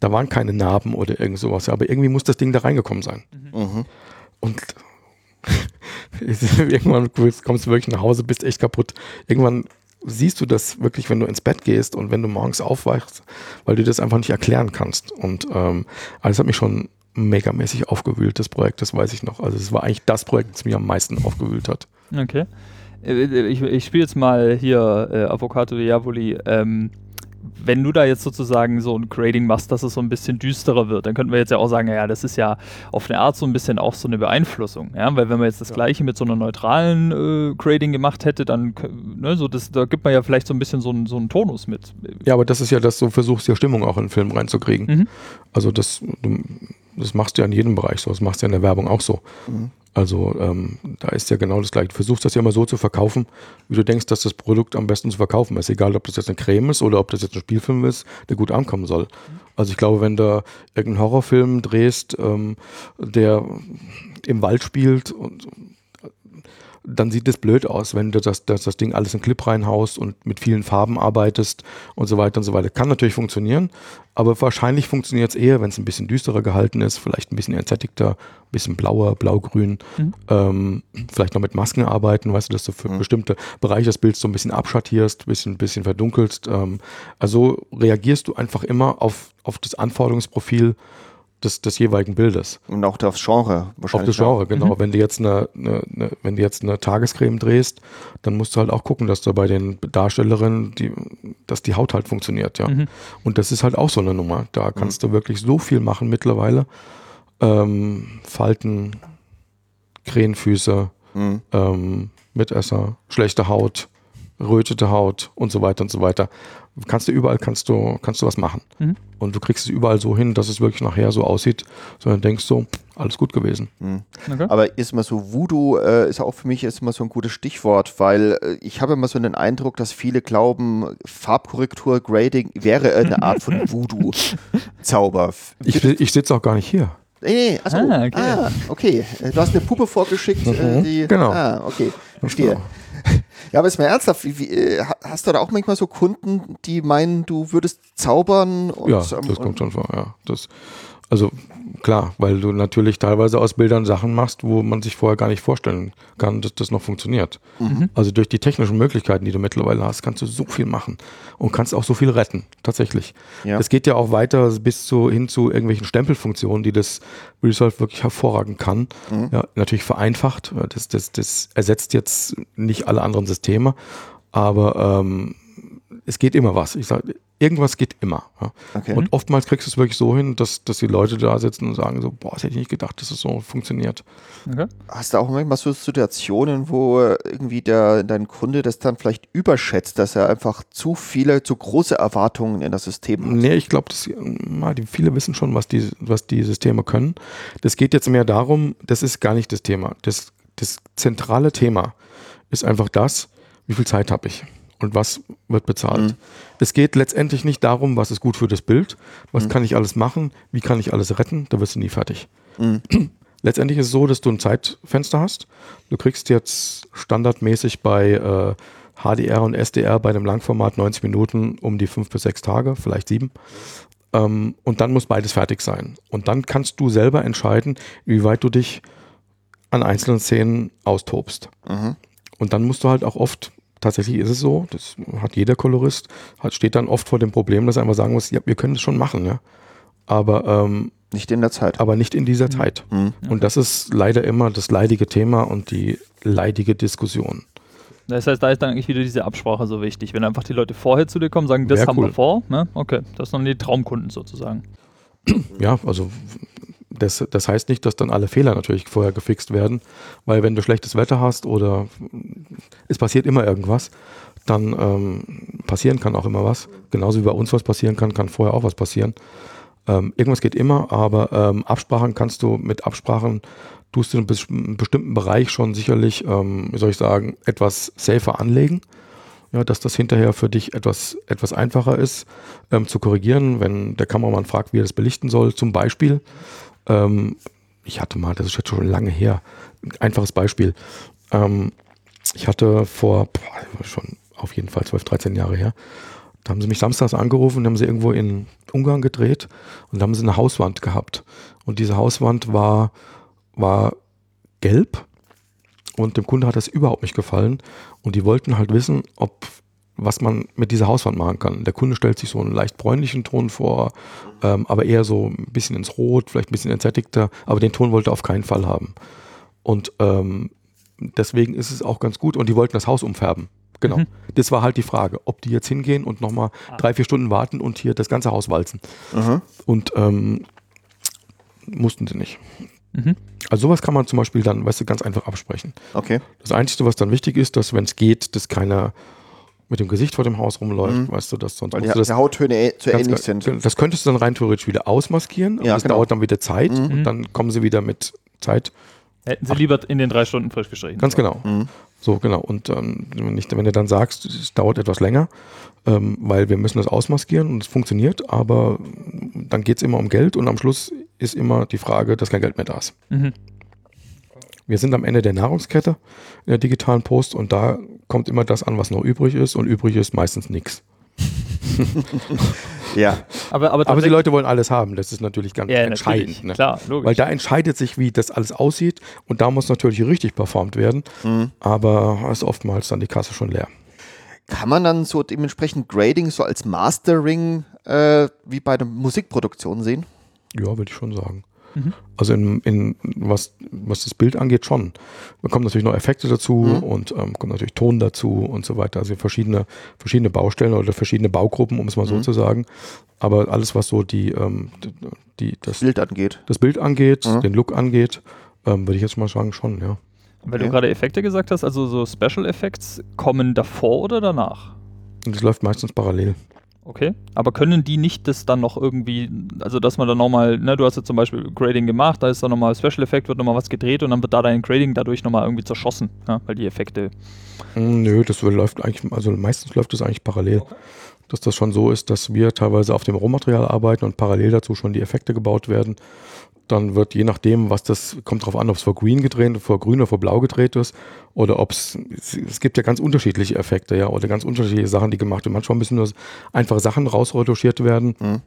Da waren keine Narben oder irgend sowas, aber irgendwie muss das Ding da reingekommen sein. Mhm. Und (laughs) irgendwann kommst du wirklich nach Hause, bist echt kaputt. Irgendwann siehst du das wirklich, wenn du ins Bett gehst und wenn du morgens aufwachst, weil du das einfach nicht erklären kannst. Und ähm, alles hat mich schon megamäßig aufgewühlt, das Projekt, das weiß ich noch. Also es war eigentlich das Projekt, das mich am meisten aufgewühlt hat. Okay. Äh, ich, ich spiele jetzt mal hier äh, Avocado Diavoli. Ähm, wenn du da jetzt sozusagen so ein Grading machst, dass es so ein bisschen düsterer wird, dann könnten wir jetzt ja auch sagen, ja, das ist ja auf eine Art so ein bisschen auch so eine Beeinflussung, ja, weil wenn man jetzt das ja. gleiche mit so einer neutralen äh, Grading gemacht hätte, dann, ne, so das, da gibt man ja vielleicht so ein bisschen so, ein, so einen Tonus mit. Ja, aber das ist ja, dass du versuchst, ja Stimmung auch in den Film reinzukriegen. Mhm. Also das, das machst du ja in jedem Bereich so, das machst du ja in der Werbung auch so. Mhm. Also ähm, da ist ja genau das gleiche. Du versuchst das ja immer so zu verkaufen, wie du denkst, dass das Produkt am besten zu verkaufen ist. Egal, ob das jetzt eine Creme ist oder ob das jetzt ein Spielfilm ist, der gut ankommen soll. Also ich glaube, wenn du irgendeinen Horrorfilm drehst, ähm, der im Wald spielt und dann sieht es blöd aus, wenn du das, das, das Ding alles in Clip reinhaust und mit vielen Farben arbeitest und so weiter und so weiter. Kann natürlich funktionieren, aber wahrscheinlich funktioniert es eher, wenn es ein bisschen düsterer gehalten ist, vielleicht ein bisschen entsättigter, ein bisschen blauer, blaugrün, mhm. ähm, vielleicht noch mit Masken arbeiten, weißt du, dass du für mhm. bestimmte Bereiche des Bilds so ein bisschen abschattierst, ein bisschen, bisschen verdunkelst. Ähm, also reagierst du einfach immer auf, auf das Anforderungsprofil des, des jeweiligen Bildes. Und auch das Genre wahrscheinlich. Auf das Genre, genau. Mhm. Wenn du jetzt eine, eine, eine, wenn du jetzt eine Tagescreme drehst, dann musst du halt auch gucken, dass du bei den Darstellerinnen, die, dass die Haut halt funktioniert, ja. Mhm. Und das ist halt auch so eine Nummer. Da kannst mhm. du wirklich so viel machen mittlerweile. Ähm, Falten, Krähenfüße, mhm. ähm, Mitesser, schlechte Haut, rötete Haut und so weiter und so weiter kannst du überall kannst du, kannst du was machen. Mhm. Und du kriegst es überall so hin, dass es wirklich nachher so aussieht, sondern denkst so, alles gut gewesen. Mhm. Okay. Aber ist mal so, Voodoo äh, ist auch für mich ist immer so ein gutes Stichwort, weil äh, ich habe immer so den Eindruck, dass viele glauben, Farbkorrektur, Grading wäre eine Art von (laughs) Voodoo-Zauber. Ich, ich sitze auch gar nicht hier. Nee, achso. Ah, okay. Ah, okay. Du hast eine Puppe vorgeschickt, äh, mhm. die. Genau. Ah, okay. Verstehe. (laughs) Ja, aber ist mal ernsthaft, wie, wie, äh, hast du da auch manchmal so Kunden, die meinen, du würdest zaubern? Und, ja, das kommt schon vor, ja. Das, also klar, weil du natürlich teilweise aus Bildern Sachen machst, wo man sich vorher gar nicht vorstellen kann, dass das noch funktioniert. Mhm. Also durch die technischen Möglichkeiten, die du mittlerweile hast, kannst du so viel machen und kannst auch so viel retten, tatsächlich. Ja. Das geht ja auch weiter bis zu, hin zu irgendwelchen Stempelfunktionen, die das Resolve wirklich hervorragend kann. Mhm. Ja, natürlich vereinfacht. Das, das, das ersetzt jetzt nicht alle anderen Systeme, aber ähm, es geht immer was. Ich sage, irgendwas geht immer. Ja. Okay. Und oftmals kriegst du es wirklich so hin, dass, dass die Leute da sitzen und sagen so, boah, das hätte ich nicht gedacht, dass es so funktioniert. Okay. Hast du auch manchmal so Situationen, wo irgendwie der, dein Kunde das dann vielleicht überschätzt, dass er einfach zu viele, zu große Erwartungen in das System hat? Nee, ich glaube, dass mal, die, viele wissen schon, was die, was die Systeme können. Das geht jetzt mehr darum, das ist gar nicht das Thema. Das, das zentrale Thema ist einfach das, wie viel Zeit habe ich und was wird bezahlt. Mhm. Es geht letztendlich nicht darum, was ist gut für das Bild, was kann ich alles machen, wie kann ich alles retten, da wirst du nie fertig. Mhm. (clears throat) Letztendlich ist es so, dass du ein Zeitfenster hast. Du kriegst jetzt standardmäßig bei äh, HDR und SDR bei einem Langformat 90 Minuten um die fünf bis sechs Tage, vielleicht sieben. Ähm, und dann muss beides fertig sein. Und dann kannst du selber entscheiden, wie weit du dich an einzelnen Szenen austobst. Mhm. Und dann musst du halt auch oft, tatsächlich ist es so, das hat jeder Kolorist, hat, steht dann oft vor dem Problem, dass er einfach sagen muss, ja, wir können das schon machen, ja. Aber, ähm, Nicht in der Zeit. aber nicht in dieser Zeit. Mhm. Und das ist leider immer das leidige Thema und die leidige Diskussion. Das heißt, da ist dann eigentlich wieder diese Absprache so wichtig. Wenn einfach die Leute vorher zu dir kommen, sagen, das Wär haben cool. wir vor, ne? Okay, das sind dann die Traumkunden sozusagen. Ja, also das, das heißt nicht, dass dann alle Fehler natürlich vorher gefixt werden, weil wenn du schlechtes Wetter hast oder es passiert immer irgendwas, dann ähm, passieren kann auch immer was. Genauso wie bei uns was passieren kann, kann vorher auch was passieren. Ähm, irgendwas geht immer, aber ähm, Absprachen kannst du mit Absprachen, tust du in einem bes- einem bestimmten Bereich schon sicherlich, ähm, wie soll ich sagen, etwas safer anlegen. Ja, dass das hinterher für dich etwas, etwas einfacher ist ähm, zu korrigieren, wenn der Kameramann fragt, wie er das belichten soll. Zum Beispiel, ähm, ich hatte mal, das ist jetzt schon lange her, ein einfaches Beispiel. Ähm, ich hatte vor, boah, schon auf jeden Fall 12, 13 Jahre her, da haben sie mich samstags angerufen und haben sie irgendwo in Ungarn gedreht und da haben sie eine Hauswand gehabt. Und diese Hauswand war, war gelb und dem Kunde hat das überhaupt nicht gefallen und die wollten halt wissen, ob was man mit dieser Hauswand machen kann. Der Kunde stellt sich so einen leicht bräunlichen Ton vor, ähm, aber eher so ein bisschen ins Rot, vielleicht ein bisschen entsättigter, aber den Ton wollte er auf keinen Fall haben. Und ähm, deswegen ist es auch ganz gut und die wollten das Haus umfärben. Genau. Mhm. Das war halt die Frage, ob die jetzt hingehen und nochmal drei, vier Stunden warten und hier das ganze Haus walzen. Mhm. Und ähm, mussten sie nicht. Mhm. Also sowas kann man zum Beispiel dann, weißt du, ganz einfach absprechen. Okay. Das Einzige, was dann wichtig ist, dass wenn es geht, dass keiner mit dem Gesicht vor dem Haus rumläuft, Mhm. weißt du, dass sonst Weil die, das die Hauttöne ä- zu ganz- ähnlich sind. Das könntest du dann rein theoretisch wieder ausmaskieren, aber Ja, das genau. dauert dann wieder Zeit Mhm. und dann kommen sie wieder mit Zeit. Hätten sie lieber in den drei Stunden frisch gestrichen. Ganz genau. Mhm. So, genau. Und ähm, wenn, ich, wenn du dann sagst, es dauert etwas länger, ähm, weil wir müssen das ausmaskieren und es funktioniert, aber dann geht es immer um Geld und am Schluss ist immer die Frage, dass kein Geld mehr da ist. Mhm. Wir sind am Ende der Nahrungskette in der digitalen Post und da kommt immer das an, was noch übrig ist und übrig ist meistens nichts. (laughs) Ja. Aber, aber, Aber die Leute wollen alles haben, das ist natürlich ganz ja, entscheidend. natürlich. Ne? Klar, logisch. Weil da entscheidet sich, wie das alles aussieht und da muss natürlich richtig performt werden, Mhm. aber ist oftmals dann die Kasse schon leer. Kann man dann so dementsprechend Grading so als Mastering äh, wie bei der Musikproduktion sehen? Ja, würde ich schon sagen. Mhm. Also in, in was, was das Bild angeht, schon. Da kommen natürlich noch Effekte dazu Mhm. und ähm, kommt natürlich Ton dazu und so weiter. Also verschiedene, verschiedene Baustellen oder verschiedene Baugruppen, um es mal so Mhm. zu sagen. Aber alles, was so die, ähm, die, das, Bild angeht. das Bild angeht, Mhm. den Look angeht, ähm, würde ich jetzt mal sagen, schon, ja. Weil Okay. du gerade Effekte gesagt hast, also so Special Effects kommen davor oder danach? Und das läuft meistens parallel. Okay. Aber können die nicht das dann noch irgendwie, also dass man dann nochmal, ne, du hast jetzt zum Beispiel Grading gemacht, da ist dann nochmal Special Effect, wird nochmal was gedreht und dann wird da dein Grading dadurch nochmal irgendwie zerschossen, ja, weil die Effekte. Mm, Nö, das läuft eigentlich, also meistens läuft das eigentlich parallel. Dass das schon so ist, dass wir teilweise auf dem Rohmaterial arbeiten und parallel dazu schon die Effekte gebaut werden. Dann wird je nachdem, was das, kommt drauf an, ob es vor Green gedreht, vor Grün oder vor Blau gedreht ist oder ob es, es gibt ja ganz unterschiedliche Effekte, ja, oder ganz unterschiedliche Sachen, die gemacht werden. Manchmal müssen nur einfache Sachen rausretuschiert werden. Mhm.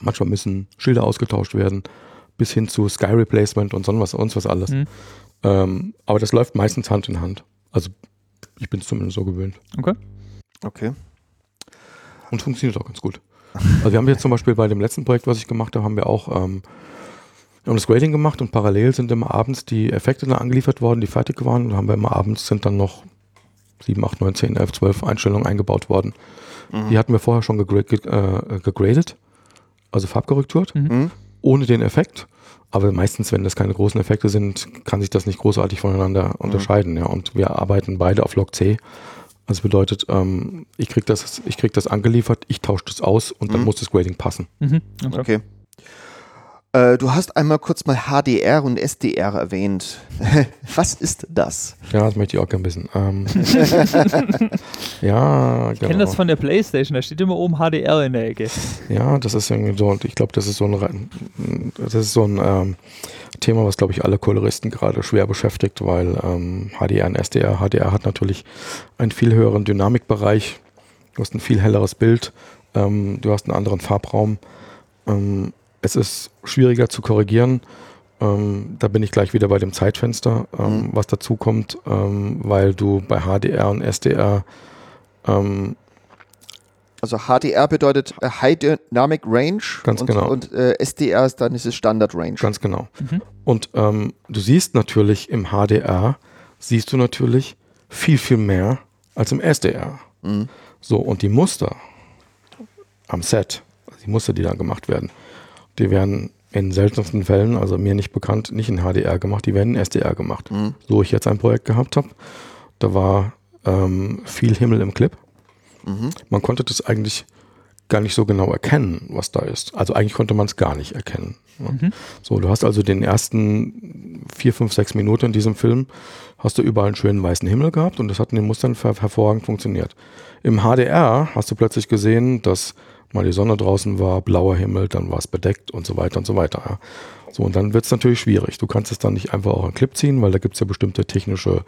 Manchmal müssen Schilder ausgetauscht werden, bis hin zu Sky Replacement und sonst was, sonst was alles. Mhm. Ähm, aber das läuft meistens Hand in Hand. Also ich bin es zumindest so gewöhnt. Okay. Okay. Und funktioniert auch ganz gut. Also wir haben jetzt zum Beispiel bei dem letzten Projekt, was ich gemacht habe, haben wir auch ähm, wir haben das Grading gemacht und parallel sind immer abends die Effekte dann angeliefert worden, die fertig waren. Und haben wir immer abends sind dann noch 7, 8, 9, 10, 11, 12 Einstellungen eingebaut worden. Mhm. Die hatten wir vorher schon gegra ge äh, gegradet, also farbkorrekturt, mhm. ohne den Effekt. Aber meistens, wenn das keine großen Effekte sind, kann sich das nicht großartig voneinander mhm. unterscheiden. Ja. Und wir arbeiten beide auf Log C. Also bedeutet, ähm, ich kriege das, krieg das angeliefert, ich tausche das aus und dann mhm. muss das Grading passen. Mhm. Okay. okay. Äh, du hast einmal kurz mal HDR und SDR erwähnt. (laughs) Was ist das? Ja, das möchte ich auch gerne wissen. Ähm, (laughs) ja, genau. Ich kenne das von der Playstation, da steht immer oben HDR in der Ecke. Ja, das ist irgendwie so, ich glaube, das ist so ein, das ist so ein ähm, Thema, was, glaube ich, alle Koloristen gerade schwer beschäftigt, weil ähm, HDR und SDR, HDR hat natürlich einen viel höheren Dynamikbereich, du hast ein viel helleres Bild, ähm, du hast einen anderen Farbraum. Ähm, es ist schwieriger zu korrigieren. Ähm, da bin ich gleich wieder bei dem Zeitfenster, ähm, mhm. was dazu kommt, ähm, weil du bei HDR und SDR ähm, also HDR bedeutet äh, High Dynamic Range ganz und, genau. und äh, SDR ist dann ist es Standard Range. Ganz genau. Mhm. Und ähm, du siehst natürlich im HDR, siehst du natürlich viel, viel mehr als im SDR. Mhm. So, und die Muster am Set, die Muster, die da gemacht werden, die werden in seltensten Fällen, also mir nicht bekannt, nicht in HDR gemacht, die werden in SDR gemacht. Mhm. So ich jetzt ein Projekt gehabt habe, da war ähm, viel Himmel im Clip. Mhm. Man konnte das eigentlich gar nicht so genau erkennen, was da ist. Also eigentlich konnte man es gar nicht erkennen. Mhm. So, du hast also den ersten vier, fünf, sechs Minuten in diesem Film, hast du überall einen schönen weißen Himmel gehabt und das hat in den Mustern her hervorragend funktioniert. Im HDR hast du plötzlich gesehen, dass mal die Sonne draußen war, blauer Himmel, dann war es bedeckt und so weiter und so weiter. Ja. So, und dann wird es natürlich schwierig. Du kannst es dann nicht einfach auch einen Clip ziehen, weil da gibt es ja bestimmte technische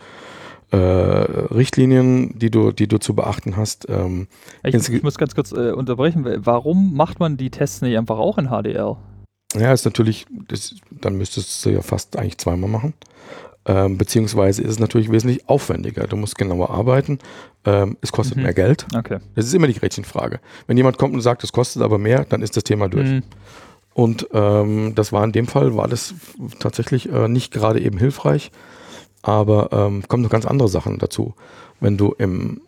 äh, Richtlinien, die du, die du zu beachten hast. Ähm, ich, ich, muss ganz kurz äh, unterbrechen. Warum macht man die Tests nicht einfach auch in HDR? Ja, ist natürlich, das, dann müsstest du ja fast eigentlich zweimal machen. Ähm, beziehungsweise ist es natürlich wesentlich aufwendiger. Du musst genauer arbeiten. Ähm, es kostet mhm. mehr Geld. Okay. Das ist immer die Gretchenfrage. Wenn jemand kommt und sagt, es kostet aber mehr, dann ist das Thema durch. Mhm. Und ähm, das war in dem Fall, war das tatsächlich äh, nicht gerade eben hilfreich, aber ähm, kommen noch ganz andere Sachen dazu. Wenn du im,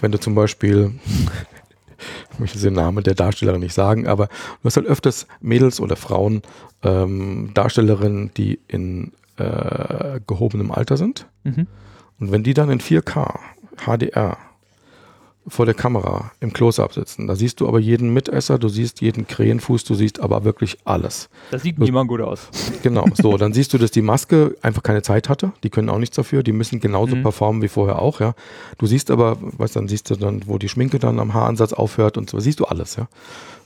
wenn du zum Beispiel, (laughs) ich möchte den Namen der Darstellerin nicht sagen, aber du hast halt öfters Mädels oder Frauen, ähm, Darstellerinnen, die in äh, gehobenem Alter sind. Mhm. Und wenn die dann in 4K HDR vor der Kamera im Close-Up sitzen. Da siehst du aber jeden Mitesser, du siehst jeden Krähenfuß, du siehst aber wirklich alles. Das sieht niemand gut aus. (laughs) Genau, so. Dann siehst du, dass die Maske einfach keine Zeit hatte. Die können auch nichts dafür. Die müssen genauso mhm. performen wie vorher auch, ja. Du siehst aber, was dann siehst du dann, wo die Schminke dann am Haaransatz aufhört und so, siehst du alles, ja.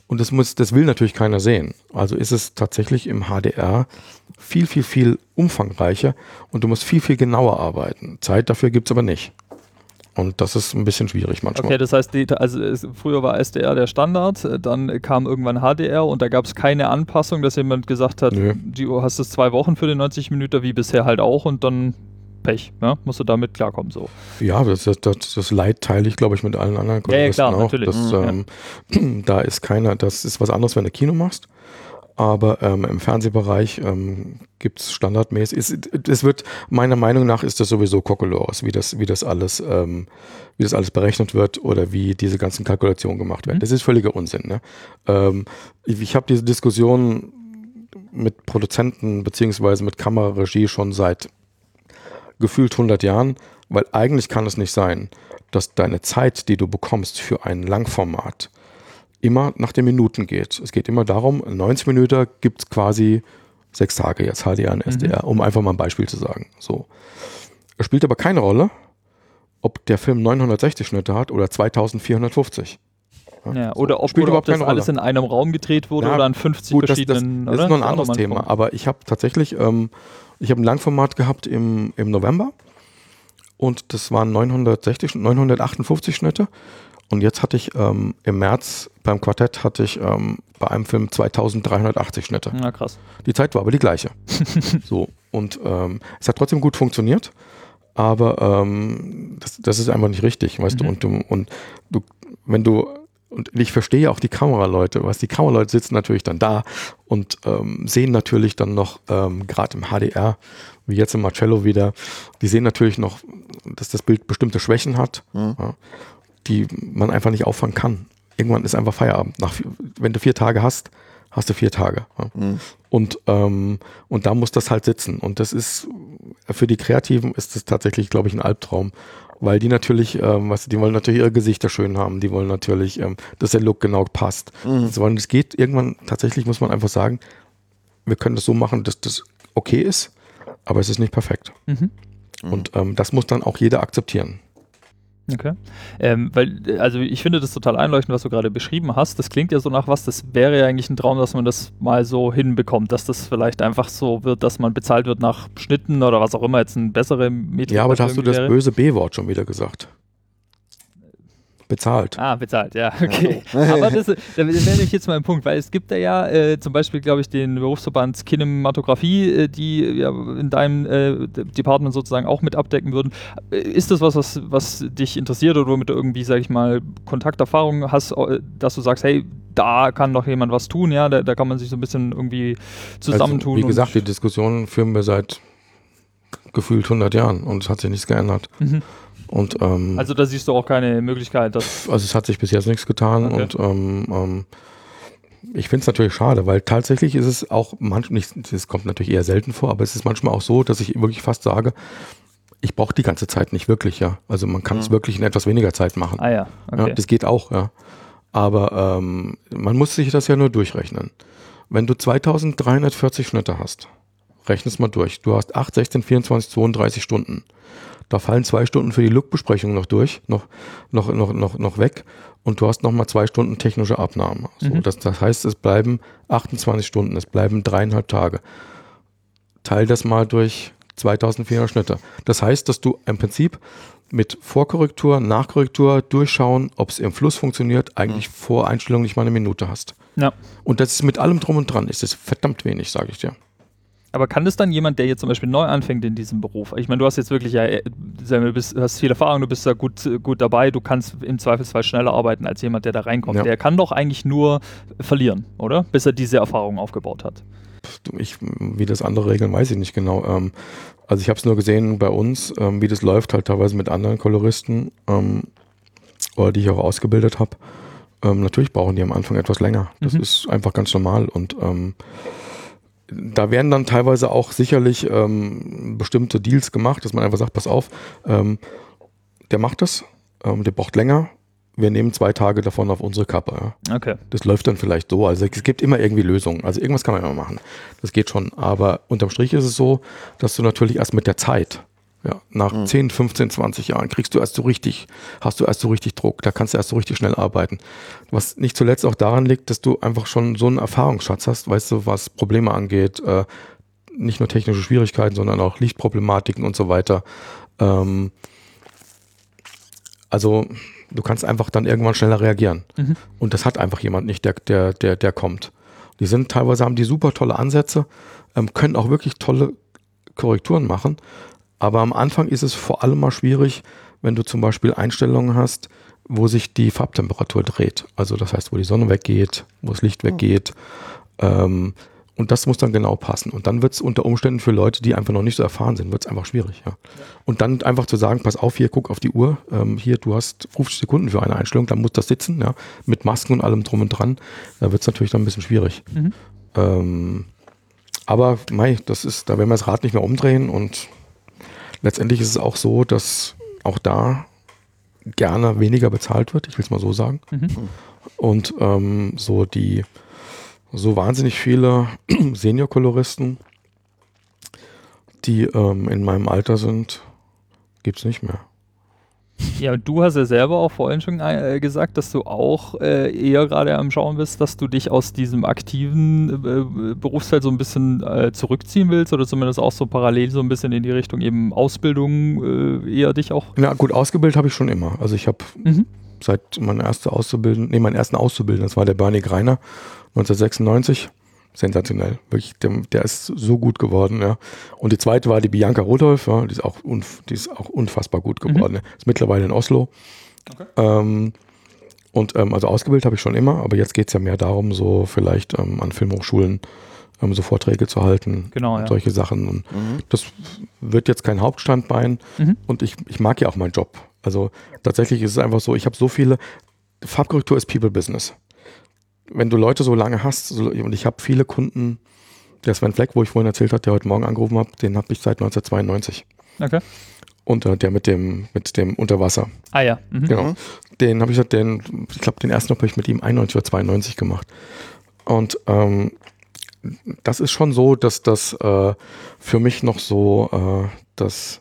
Und das muss, das will natürlich keiner sehen. Also ist es tatsächlich im HDR viel, viel, viel umfangreicher und du musst viel, viel genauer arbeiten. Zeit dafür gibt es aber nicht. Und das ist ein bisschen schwierig manchmal. Okay, das heißt, die, also es, früher war SDR der Standard, dann kam irgendwann HDR und da gab es keine Anpassung, dass jemand gesagt hat, Nö. du hast es zwei Wochen für den 90 Minuten, wie bisher halt auch und dann Pech, ne? musst du damit klarkommen. So. Ja, das, das, das Leid teile ich, glaube ich, mit allen anderen Kollegisten ja, ja, klar, auch. Natürlich. Das, mhm, ähm, (clears throat) Da ist keiner, das ist was anderes, wenn du Kino machst. Aber ähm, im Fernsehbereich ähm, gibt es standardmäßig, es, wird, meiner Meinung nach ist das sowieso Kokolores, wie das, wie das alles, ähm, wie das alles berechnet wird oder wie diese ganzen Kalkulationen gemacht werden. Mhm. Das ist völliger Unsinn. Ne? Ähm, ich ich habe diese Diskussion mit Produzenten beziehungsweise mit Kameraregie schon seit gefühlt 100 Jahren, weil eigentlich kann es nicht sein, dass deine Zeit, die du bekommst für ein Langformat, immer nach den Minuten geht. Es geht immer darum, 90 Minuten gibt es quasi sechs Tage jetzt HDR und SDR, mhm. um einfach mal ein Beispiel zu sagen. So. Es spielt aber keine Rolle, ob der Film 960 Schnitte hat oder 2450. Ja, ja, oder so, ob, oder ob das alles in einem Raum gedreht wurde ja, oder an 50 gut, verschiedenen. Das, das, das ist noch ein anderes Thema, aber ich habe tatsächlich, ähm, ich habe ein Langformat gehabt im, im November und das waren 960, 958 Schnitte und jetzt hatte ich ähm, im März beim Quartett hatte ich ähm, bei einem Film 2380 Schnitte. Na krass. Die Zeit war aber die gleiche. (laughs) so. Und ähm, es hat trotzdem gut funktioniert, aber ähm, das, das ist einfach nicht richtig, weißt mhm. du. Und, du, und du, wenn du und ich verstehe auch die Kameraleute, was die Kameraleute sitzen natürlich dann da und ähm, sehen natürlich dann noch, ähm, gerade im HDR, wie jetzt im Marcello wieder, die sehen natürlich noch, dass das Bild bestimmte Schwächen hat. Mhm. Ja die man einfach nicht auffangen kann. Irgendwann ist einfach Feierabend. Nach, wenn du vier Tage hast, hast du vier Tage. Ja. Mhm. Und, ähm, und da muss das halt sitzen. Und das ist, für die Kreativen ist das tatsächlich, glaube ich, ein Albtraum. Weil die natürlich, ähm, was, die wollen natürlich ihre Gesichter schön haben, die wollen natürlich, ähm, dass der Look genau passt. Mhm. Und es geht irgendwann, tatsächlich muss man einfach sagen, wir können das so machen, dass das okay ist, aber es ist nicht perfekt. Mhm. Und ähm, das muss dann auch jeder akzeptieren. Okay. Ähm, weil, also ich finde das total einleuchtend, was du gerade beschrieben hast. Das klingt ja so nach was, das wäre ja eigentlich ein Traum, dass man das mal so hinbekommt, dass das vielleicht einfach so wird, dass man bezahlt wird nach Schnitten oder was auch immer jetzt ein bessere Metrik Ja, aber da hast du das wäre. böse B-Wort schon wieder gesagt. Bezahlt. Ah, bezahlt, ja, okay. (laughs) Aber das, das wäre nämlich jetzt mal ein Punkt, weil es gibt ja, äh, zum Beispiel, glaube ich, den Berufsverband Kinematografie, äh, die ja in deinem äh, Department sozusagen auch mit abdecken würden. Äh, ist das was, was, was dich interessiert oder womit du irgendwie, sag ich mal, Kontakterfahrung hast, äh, dass du sagst, hey, da kann doch jemand was tun, ja, da, da kann man sich so ein bisschen irgendwie zusammentun. Also, wie gesagt, die Diskussion führen wir seit gefühlt 100 Jahren und es hat sich nichts geändert. Mhm. Und, ähm, also da siehst du auch keine Möglichkeit, dass. Also es hat sich bis jetzt nichts getan okay. und ähm, ähm, ich finde es natürlich schade, weil tatsächlich ist es auch manchmal, das kommt natürlich eher selten vor, aber es ist manchmal auch so, dass ich wirklich fast sage, ich brauche die ganze Zeit nicht wirklich, ja. Also man kann es mhm. wirklich in etwas weniger Zeit machen. Ah ja, okay. ja das geht auch, ja. Aber ähm, man muss sich das ja nur durchrechnen. Wenn du 2340 Schnitte hast, rechne es mal durch. Du hast 8, 16, 24, 32 Stunden. Da fallen zwei Stunden für die Look-Besprechung noch durch, noch, noch, noch, noch, noch weg. Und du hast nochmal zwei Stunden technische Abnahme. So, mhm. das, das heißt, es bleiben 28 Stunden, es bleiben dreieinhalb Tage. Teil das mal durch 2400 Schnitte. Das heißt, dass du im Prinzip mit Vorkorrektur, Nachkorrektur durchschauen, ob es im Fluss funktioniert, eigentlich mhm. vor Einstellung nicht mal eine Minute hast. Ja. Und das ist mit allem drum und dran, ist es verdammt wenig, sage ich dir. Aber kann das dann jemand, der jetzt zum Beispiel neu anfängt in diesem Beruf? Ich meine, du hast jetzt wirklich ja, äh, du bist, hast viel Erfahrung, du bist da gut, gut dabei, du kannst im Zweifelsfall schneller arbeiten als jemand, der da reinkommt. Ja. Der kann doch eigentlich nur verlieren, oder? Bis er diese Erfahrung aufgebaut hat. Ich, wie das andere regeln, weiß ich nicht genau. Ähm, also ich habe es nur gesehen bei uns, ähm, wie das läuft, halt teilweise mit anderen Koloristen, ähm, oder die ich auch ausgebildet habe. natürlich brauchen die am Anfang etwas länger. Das mhm. ist einfach ganz normal und da werden dann teilweise auch sicherlich ähm, bestimmte Deals gemacht, dass man einfach sagt, pass auf, ähm, der macht das, ähm, der braucht länger, wir nehmen zwei Tage davon auf unsere Kappe. Ja. Okay. Das läuft dann vielleicht so. Also es gibt immer irgendwie Lösungen. Also irgendwas kann man immer machen. Das geht schon. Aber unterm Strich ist es so, dass du natürlich erst mit der Zeit ja, nach mhm. 10, 15, 20 Jahren kriegst du erst so richtig, hast du erst so richtig Druck, da kannst du erst so richtig schnell arbeiten. Was nicht zuletzt auch daran liegt, dass du einfach schon so einen Erfahrungsschatz hast, weißt du, was Probleme angeht, äh, nicht nur technische Schwierigkeiten, sondern auch Lichtproblematiken und so weiter. Ähm, also du kannst einfach dann irgendwann schneller reagieren. Mhm. Und das hat einfach jemand nicht, der, der, der, der kommt. Die sind teilweise, haben die super tolle Ansätze, ähm, können auch wirklich tolle Korrekturen machen, aber am Anfang ist es vor allem mal schwierig, wenn du zum Beispiel Einstellungen hast, wo sich die Farbtemperatur dreht. Also das heißt, wo die Sonne weggeht, wo das Licht weggeht. Ähm, und das muss dann genau passen. Und dann wird es unter Umständen für Leute, die einfach noch nicht so erfahren sind, wird es einfach schwierig. Ja. Und dann einfach zu sagen, pass auf, hier, guck auf die Uhr, ähm, hier, du hast 50 Sekunden für eine Einstellung, dann muss das sitzen, ja, mit Masken und allem drum und dran. Da wird es natürlich dann ein bisschen schwierig. Mhm. Ähm, aber mei, das ist, da werden wir das Rad nicht mehr umdrehen und Letztendlich ist es auch so, dass auch da gerne weniger bezahlt wird, ich will es mal so sagen. Mhm. Und ähm, so die so wahnsinnig viele (clears throat) Senior-Koloristen, die ähm, in meinem Alter sind, gibt es nicht mehr. Ja, du hast ja selber auch vorhin schon äh, gesagt, dass du auch äh, eher gerade am Schauen bist, dass du dich aus diesem aktiven äh, Berufsfeld so ein bisschen äh, zurückziehen willst oder zumindest auch so parallel so ein bisschen in die Richtung eben Ausbildung äh, eher dich auch. Ja, gut, ausgebildet habe ich schon immer. Also ich habe mhm. seit meiner erste Auszubildenden, nee, meinen ersten Auszubildenden, das war der Bernie Greiner, 1996 sensationell. Wirklich, der, der, ist so gut geworden, ja. Und die zweite war die Bianca Rudolph, ja, die ist auch, die ist auch unfassbar gut geworden. Mhm. Ist mittlerweile in Oslo. Okay. Ähm, und ähm, also ausgebildet habe ich schon immer, aber jetzt geht es ja mehr darum, so vielleicht ähm, an Filmhochschulen ähm, so Vorträge zu halten genau, und ja. solche Sachen. Und mhm. das wird jetzt kein Hauptstandbein. Mhm. Und ich, ich mag ja auch meinen Job. Also tatsächlich ist es einfach so, ich habe so viele, Farbkorrektur ist People Business. Wenn du Leute so lange hast, so, und ich habe viele Kunden, der Sven Fleck, wo ich vorhin erzählt habe, der heute Morgen angerufen hat, den habe ich seit 1992. Okay. Und äh, der mit dem, mit dem Unterwasser. Ah ja. Mhm. Genau. Den habe ich halt den, ich glaube, den ersten habe ich mit ihm 91 oder 92 gemacht. Und ähm, das ist schon so, dass das äh, für mich noch so, äh, das,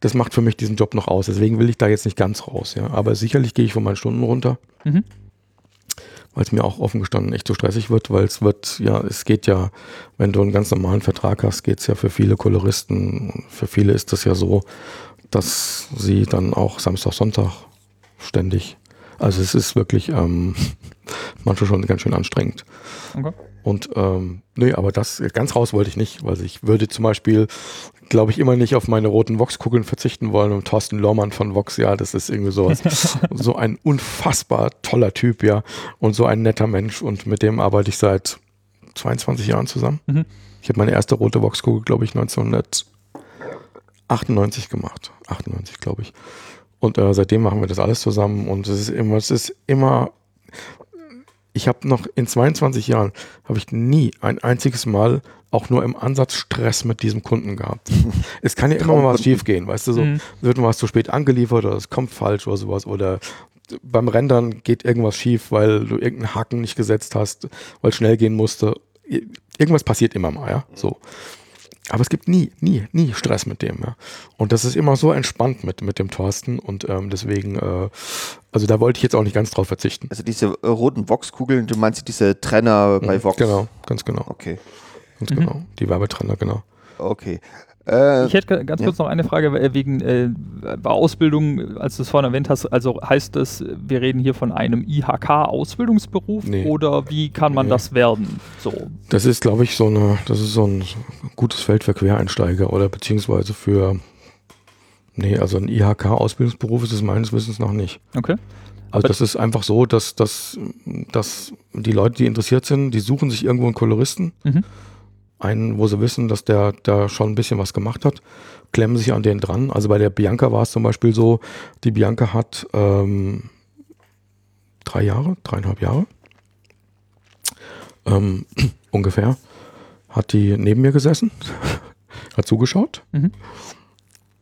das macht für mich diesen Job noch aus. Deswegen will ich da jetzt nicht ganz raus, ja. Aber sicherlich gehe ich von meinen Stunden runter. Mhm. Weil es mir auch offen gestanden echt so stressig wird, weil es wird, ja, es geht ja, wenn du einen ganz normalen Vertrag hast, geht es ja für viele Koloristen, für viele ist das ja so, dass sie dann auch Samstag, Sonntag ständig, also es ist wirklich ähm, manchmal schon ganz schön anstrengend. Okay. Und ähm, nee, aber das ganz raus wollte ich nicht, weil ich würde zum Beispiel, glaube ich, immer nicht auf meine roten Vox-Kugeln verzichten wollen. Und Thorsten Lohmann von Vox, ja, das ist irgendwie sowas. (laughs) so ein unfassbar toller Typ, ja. Und so ein netter Mensch. Und mit dem arbeite ich seit 22 Jahren zusammen. Mhm. Ich habe meine erste rote Vox-Kugel, glaube ich, 1998 gemacht. 98, glaube ich. Und äh, seitdem machen wir das alles zusammen. Und es ist immer, es ist immer ich habe noch in 22 Jahren habe ich nie ein einziges Mal auch nur im Ansatz Stress mit diesem Kunden gehabt. (laughs) es kann ja immer mal was schief gehen, weißt du, so Mhm. wird mal was zu spät angeliefert oder es kommt falsch oder sowas oder beim Rendern geht irgendwas schief, weil du irgendeinen Haken nicht gesetzt hast, weil es schnell gehen musste. Irgendwas passiert immer mal, ja, so. Aber es gibt nie, nie, nie Stress mit dem, ja. Und das ist immer so entspannt mit, mit dem Thorsten und ähm, deswegen, äh, also da wollte ich jetzt auch nicht ganz drauf verzichten. Also diese äh, roten Vox-Kugeln, du meinst diese Trenner bei Vox? Genau, ganz genau, Okay, ganz Mhm. genau. Die Werbetrenner, genau. okay. Äh, Ich hätte ganz ja. kurz noch eine Frage äh, wegen äh, Ausbildung, als du es vorhin erwähnt hast. Also heißt das, wir reden hier von einem IHK-Ausbildungsberuf Nee. oder wie kann man Nee. das werden? So. Das ist, glaube ich, so eine, das ist so ein gutes Feld für Quereinsteiger oder beziehungsweise für, nee, also ein IHK-Ausbildungsberuf ist es meines Wissens noch nicht. Okay. Also Aber- das ist einfach so, dass, dass, dass die Leute, die interessiert sind, die suchen sich irgendwo einen Koloristen, Mhm. Einen, wo sie wissen, dass der da schon ein bisschen was gemacht hat, klemmen sich an den dran. Also bei der Bianca war es zum Beispiel so, die Bianca hat ähm, drei Jahre, dreieinhalb Jahre ähm, (clears throat) ungefähr, hat die neben mir gesessen, (laughs) hat zugeschaut. Mhm.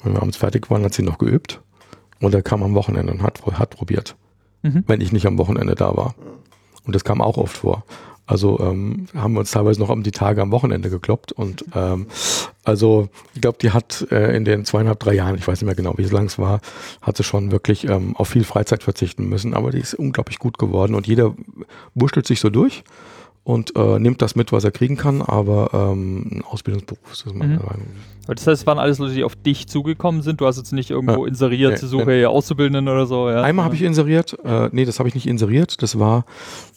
Wenn wir abends fertig waren, hat sie noch geübt. Und er kam am Wochenende und hat, hat probiert, Mhm. wenn ich nicht am Wochenende da war. Und das kam auch oft vor. Also ähm, haben wir uns teilweise noch um die Tage am Wochenende gekloppt. Und ähm, also ich glaube, die hat äh, in den zweieinhalb, drei Jahren, ich weiß nicht mehr genau, wie lang es war, hat sie schon wirklich ähm, auf viel Freizeit verzichten müssen. Aber die ist unglaublich gut geworden und jeder wurschtelt sich so durch und äh, nimmt das mit, was er kriegen kann. Aber ähm, ein Ausbildungsberuf ist das meiner Mhm. Meinung Das heißt, es waren alles Leute, die auf dich zugekommen sind. Du hast jetzt nicht irgendwo Ja. inseriert, Nee, zur Suche ja. Auszubildenden oder so. Ja. Einmal habe ich inseriert, äh, nee, das habe ich nicht inseriert, das war,